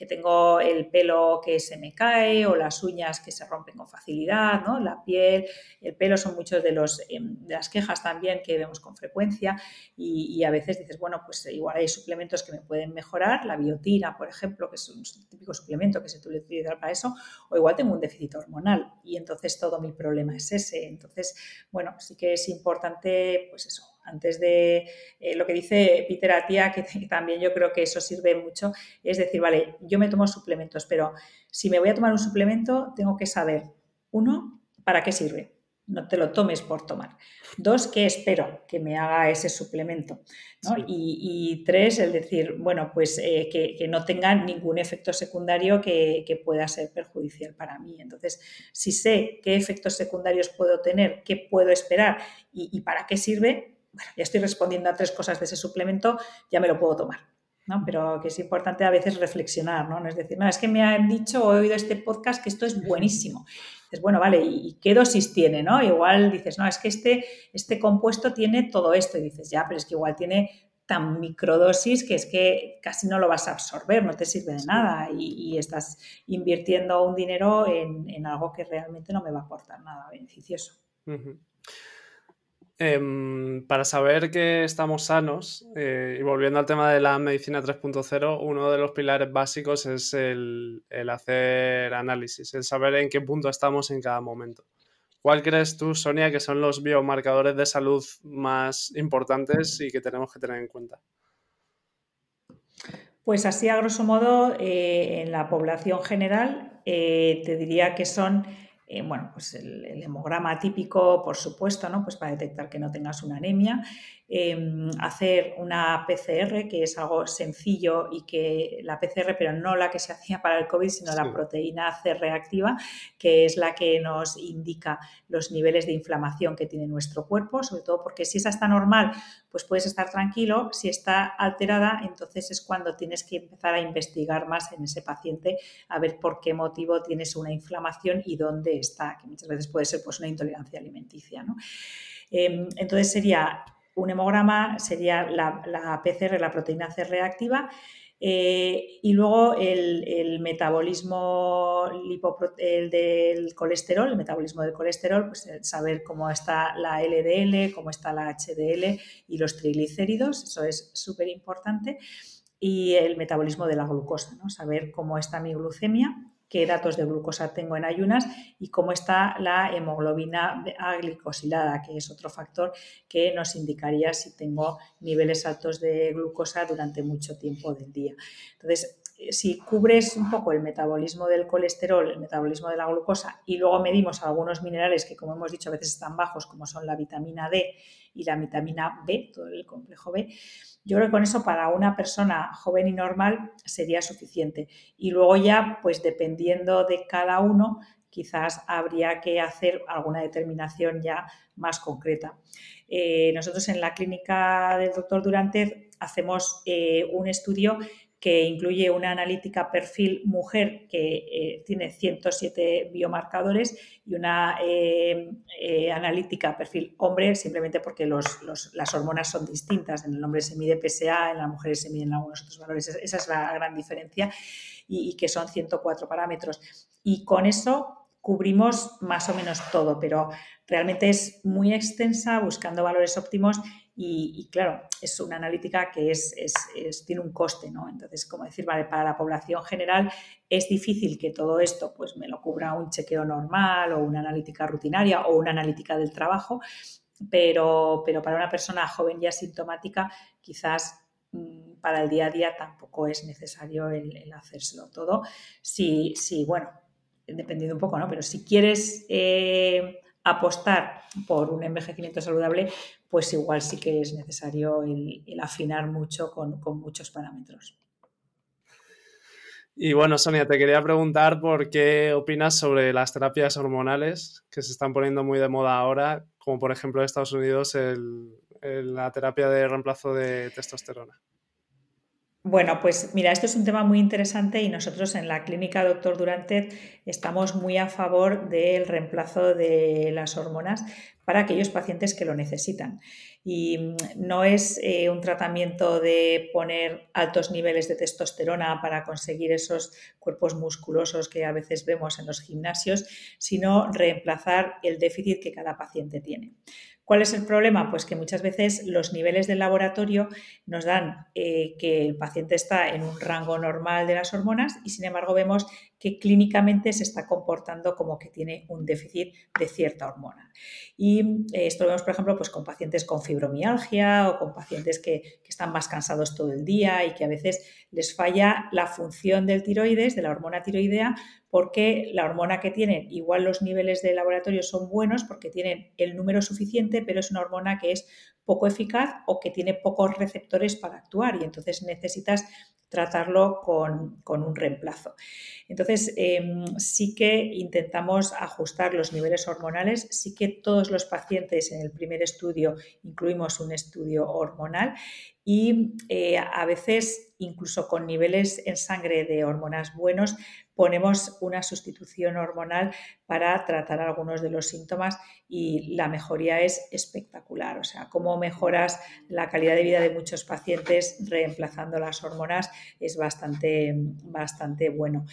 tengo el pelo que se me cae o las uñas que se rompen con facilidad, ¿no? La piel, el pelo son muchos de, los, em, de las quejas también que vemos con frecuencia y, y a veces dices, bueno, pues igual hay suplementos que me pueden mejorar, la biotina, por ejemplo, que es un típico suplemento que se suele utilizar para eso, o igual tengo un déficit hormonal y entonces todo mi problema es ese. Entonces, bueno, sí que es importante, pues eso, antes de eh, lo que dice Peter Atia, que, que también yo creo que eso sirve mucho, es decir, vale, yo me tomo suplementos, pero si me voy a tomar un suplemento, tengo que saber, uno, para qué sirve no te lo tomes por tomar. Dos, ¿qué espero que me haga ese suplemento? Y, tres, el decir, bueno, pues eh, que, no tenga ningún efecto secundario que, pueda ser perjudicial para mí. Entonces, si sé qué efectos secundarios puedo tener, qué puedo esperar y, para qué sirve, bueno, ya estoy respondiendo a tres cosas de ese suplemento, ya me lo puedo tomar. ¿No? Pero que es importante a veces reflexionar, ¿no? No es decir, no, es que me han dicho o he oído este podcast que esto es buenísimo bueno, vale, ¿y qué dosis tiene? ¿no? Igual dices, no, es que este, este compuesto tiene todo esto. Y dices, ya, pero es que igual tiene tan microdosis que es que casi no lo vas a absorber, no te sirve de nada y, estás invirtiendo un dinero en, algo que realmente no me va a aportar nada beneficioso. Em, para saber que estamos sanos, eh, y volviendo al tema de la medicina 3.0, uno de los pilares básicos es el, hacer análisis, el saber en qué punto estamos en cada momento. ¿Cuál crees tú, Sonia, que son los biomarcadores de salud más importantes y que tenemos que tener en cuenta? Pues así, a grosso modo, eh, en la población general, eh, te diría que son eh, bueno, pues el, hemograma típico, por supuesto, ¿no? Pues para detectar que no tengas una anemia. Em, hacer una PCR, que es algo sencillo y que la PCR, pero no la que se hacía para el COVID, sino la proteína C reactiva, que es la que nos indica los niveles de inflamación que tiene nuestro cuerpo, sobre todo porque si esa está normal, pues puedes estar tranquilo, si está alterada, entonces es cuando tienes que empezar a investigar más en ese paciente, a ver por qué motivo tienes una inflamación y dónde está, que muchas veces puede ser pues una intolerancia alimenticia. Em, entonces sería un hemograma sería la, PCR, la proteína C reactiva, eh, y luego el, metabolismo del colesterol, el metabolismo del colesterol, pues saber cómo está la LDL, cómo está la HDL y los triglicéridos, eso es súper importante. Y el metabolismo de la glucosa, ¿no? saber cómo está mi glucemia qué datos de glucosa tengo en ayunas y cómo está la hemoglobina glicosilada, que es otro factor que nos indicaría si tengo niveles altos de glucosa durante mucho tiempo del día. Entonces, si cubres un poco el metabolismo del colesterol, el metabolismo de la glucosa y luego medimos algunos minerales que, como hemos dicho, a veces están bajos, como son la vitamina D y la vitamina B, todo el complejo B, yo creo que con eso para una persona joven y normal sería suficiente. Y luego ya, pues dependiendo de cada uno, quizás habría que hacer alguna determinación ya más concreta. Eh, nosotros en la clínica del doctor Durante hacemos eh, un estudio que incluye una analítica perfil mujer que eh, tiene 107 biomarcadores y una eh, eh, analítica perfil hombre, simplemente porque las hormonas son distintas. En el hombre se mide PSA, en las mujeres se miden algunos otros valores. Esa es la gran diferencia y que son 104 parámetros. Y con eso cubrimos más o menos todo, pero realmente es muy extensa buscando valores óptimos y, claro, es una analítica que es, tiene un coste, ¿no? Entonces, como decir, vale, para la población general es difícil que todo esto pues me lo cubra un chequeo normal o una analítica rutinaria o una analítica del trabajo, pero, pero para una persona joven y asintomática quizás mm, para el día a día tampoco es necesario el, hacérselo todo. Si, sí, bueno, dependiendo un poco, ¿no? Pero si quieres eh, apostar por un envejecimiento saludable, pues igual sí que es necesario el, afinar mucho con, muchos parámetros. Y bueno, Sonia, te quería preguntar por qué opinas sobre las terapias hormonales que se están poniendo muy de moda ahora, como por ejemplo en Estados Unidos la terapia de reemplazo de testosterona. Bueno, pues mira, esto es un tema muy interesante y nosotros en la clínica Doctor Durante estamos muy a favor del reemplazo de las hormonas para aquellos pacientes que lo necesitan. Y mm, no es eh, un tratamiento de poner altos niveles de testosterona para conseguir esos cuerpos musculosos que a veces vemos en los gimnasios, sino reemplazar el déficit que cada paciente tiene. ¿Cuál es el problema? Pues que muchas veces los niveles del laboratorio nos dan eh, que el paciente está en un rango normal de las hormonas y sin embargo vemos que clínicamente se está comportando como que tiene un déficit de cierta hormona. Y eh, esto lo vemos, por ejemplo, pues con pacientes con fibromialgia o con pacientes que, que, están más cansados todo el día y que a veces les falla la función del tiroides, de la hormona tiroidea, porque la hormona que tienen, igual los niveles de laboratorio son buenos porque tienen el número suficiente, pero es una hormona que es poco eficaz o que tiene pocos receptores para actuar y entonces necesitas tratarlo con, un reemplazo. Entonces, em, sí que intentamos ajustar los niveles hormonales, sí que todos los pacientes en el primer estudio incluimos un estudio hormonal y eh, a veces incluso con niveles en sangre de hormonas buenos ponemos una sustitución hormonal para tratar algunos de los síntomas y la mejoría es espectacular. O sea, cómo mejoras la calidad de vida de muchos pacientes reemplazando las hormonas es bastante, bastante bueno.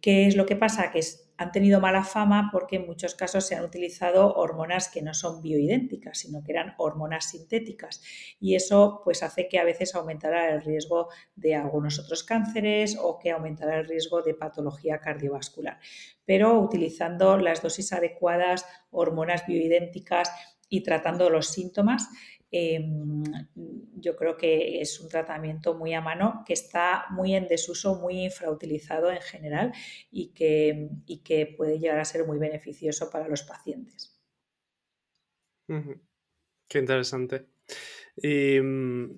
¿Qué es lo que pasa? Que han tenido mala fama porque en muchos casos se han utilizado hormonas que no son bioidénticas, sino que eran hormonas sintéticas. Y eso pues hace que a veces aumentará el riesgo de algunos otros cánceres o que aumentará el riesgo de patología cardiovascular. Pero utilizando las dosis adecuadas, hormonas bioidénticas y tratando los síntomas, Em, yo creo que es un tratamiento muy a mano que está muy en desuso, muy infrautilizado en general y que, que puede llegar a ser muy beneficioso para los pacientes. Qué interesante. Y mm,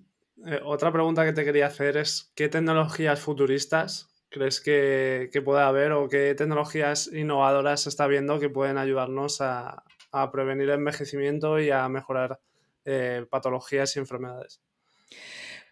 eh, otra pregunta que te quería hacer es, ¿qué tecnologías futuristas crees que, puede haber o qué tecnologías innovadoras se está viendo que pueden ayudarnos a, prevenir el envejecimiento y a mejorar eh, patologías y enfermedades?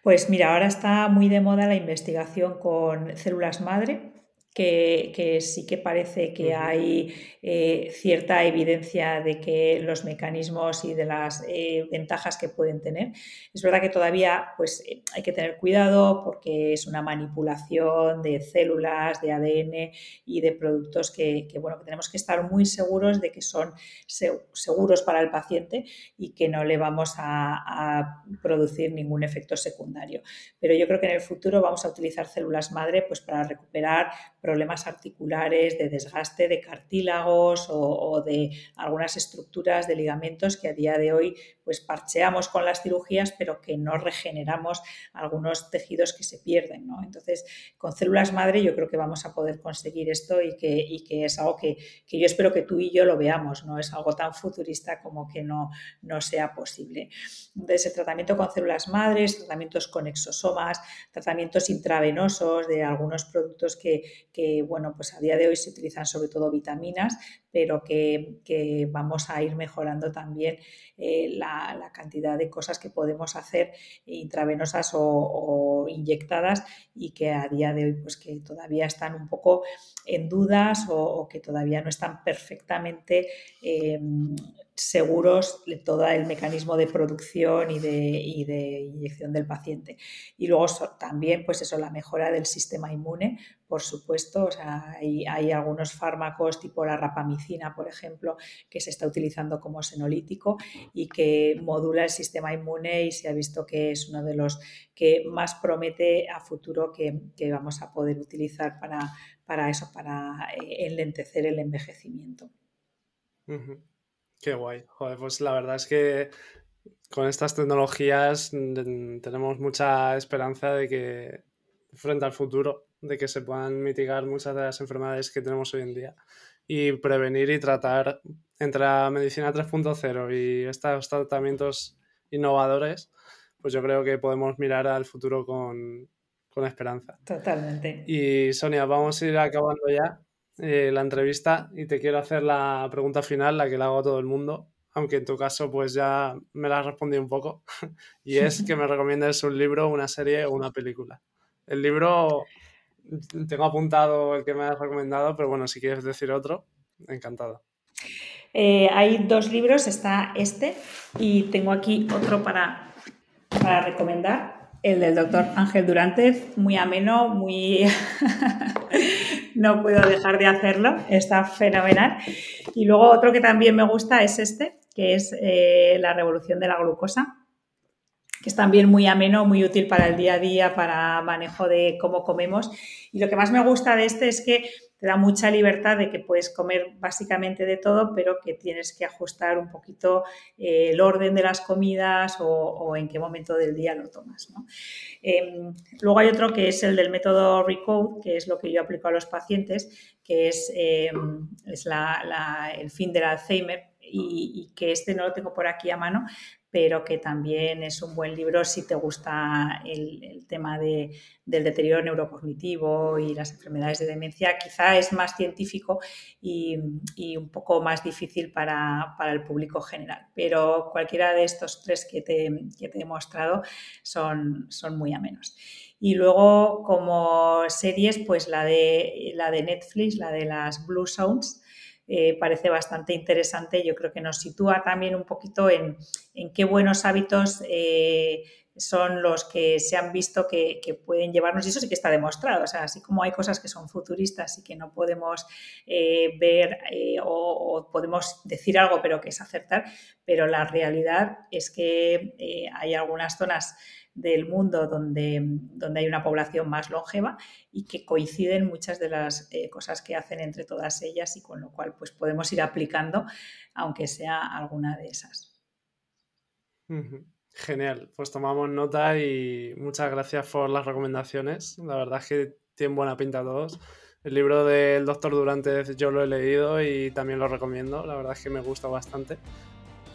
Pues mira, ahora está muy de moda la investigación con células madre que, sí que parece que hay eh, cierta evidencia de que los mecanismos y de las eh, ventajas que pueden tener. Es verdad que todavía pues, eh, hay que tener cuidado porque es una manipulación de células, de ADN y de productos que, bueno, que tenemos que estar muy seguros de que son seguros para el paciente y que no le vamos a, a producir ningún efecto secundario. Pero yo creo que en el futuro vamos a utilizar células madre pues, para recuperar problemas articulares, de desgaste de cartílagos o, de algunas estructuras de ligamentos que a día de hoy pues parcheamos con las cirugías, pero que no regeneramos algunos tejidos que se pierden. ¿no? Entonces, con células madre yo creo que vamos a poder conseguir esto y que, que es algo que, yo espero que tú y yo lo veamos, no es algo tan futurista como que no, no sea posible. Entonces, el tratamiento con células madres, tratamientos con exosomas, tratamientos intravenosos de algunos productos que, que, bueno, pues a día de hoy se utilizan sobre todo vitaminas, pero que, vamos a ir mejorando también eh, la, cantidad de cosas que podemos hacer intravenosas o, inyectadas y que a día de hoy pues que todavía están un poco en dudas o, que todavía no están perfectamente eh, seguros de todo el mecanismo de producción y de, inyección del paciente. Y luego también, pues eso, la mejora del sistema inmune, por supuesto. O sea, hay, algunos fármacos tipo la rapamicina, por ejemplo, que se está utilizando como senolítico y que modula el sistema inmune y se ha visto que es uno de los que más promete a futuro que, vamos a poder utilizar para, para eso, para eh, enlentecer el envejecimiento. Qué guay. Joder, pues la verdad es que con estas tecnologías mm, tenemos mucha esperanza de que frente al futuro, de que se puedan mitigar muchas de las enfermedades que tenemos hoy en día y prevenir y tratar entre la medicina 3.0 y estos tratamientos innovadores, pues yo creo que podemos mirar al futuro con, con esperanza. Totalmente. Y Sonia, vamos a ir acabando ya. Eh, la entrevista y te quiero hacer la pregunta final, la que le hago a todo el mundo, aunque en tu caso pues ya me la has respondido un poco, y es que me recomiendes un libro, una serie o una película. El libro tengo apuntado el que me has recomendado, pero bueno, si quieres decir otro, encantado. Eh, hay dos libros, está este y tengo aquí otro para, para recomendar, el del doctor Ángel Durantez, muy ameno, muy no puedo dejar de hacerlo, está fenomenal. Y luego otro que también me gusta es este, que es eh, la revolución de la glucosa, que es también muy ameno, muy útil para el día a día, para manejo de cómo comemos. Y lo que más me gusta de este es que te da mucha libertad de que puedes comer básicamente de todo, pero que tienes que ajustar un poquito eh, el orden de las comidas o, en qué momento del día lo tomas. Em, luego hay otro que es el del método Recode, que es lo que yo aplico a los pacientes, que es, em, es el fin del Alzheimer y, que este no lo tengo por aquí a mano, pero que también es un buen libro si te gusta el, tema del deterioro neurocognitivo y las enfermedades de demencia. Quizá es más científico y, un poco más difícil para, el público general, pero cualquiera de estos tres que te, he mostrado son, son muy amenos. Y luego como series, pues la de, la de Netflix, la de las Blue Sounds, eh, parece bastante interesante. Yo creo que nos sitúa también un poquito en, qué buenos hábitos eh, son los que se han visto que, pueden llevarnos, y eso sí que está demostrado. O sea, así como hay cosas que son futuristas y que no podemos eh, ver o, podemos decir algo, pero que es acertar, pero la realidad es que hay algunas zonas del mundo donde, donde hay una población más longeva y que coinciden muchas de las eh, cosas que hacen entre todas ellas y con lo cual pues podemos ir aplicando aunque sea alguna de esas. Genial, pues tomamos nota y muchas gracias por las recomendaciones. La verdad es que tienen buena pinta todos. El libro del doctor Durante yo lo he leído y también lo recomiendo. La verdad es que me gusta bastante.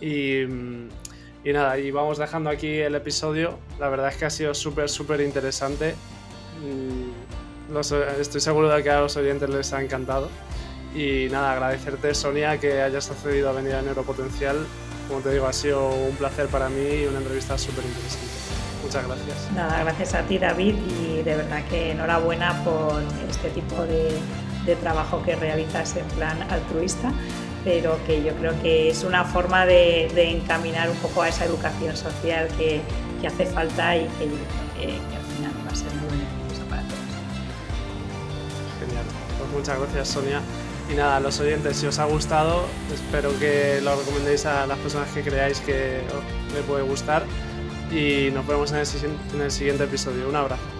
Y mm, Y nada, y vamos dejando aquí el episodio. La verdad es que ha sido súper, súper interesante. Mm, estoy seguro de que a los oyentes les ha encantado. Y nada, agradecerte, Sonia, que hayas accedido a venir a Neuropotencial. Como te digo, ha sido un placer para mí y una entrevista súper interesante. Muchas gracias. Nada, gracias a ti, David, y de verdad que enhorabuena por este tipo de, de trabajo que realizas en plan altruista pero que yo creo que es una forma de, encaminar un poco a esa educación social que, hace falta y que, al final va a ser muy beneficiosa para todos. Genial, pues muchas gracias Sonia. Y nada, los oyentes, si os ha gustado, espero que lo recomendéis a las personas que creáis que os le puede gustar. Y nos vemos en el siguiente episodio. Un abrazo.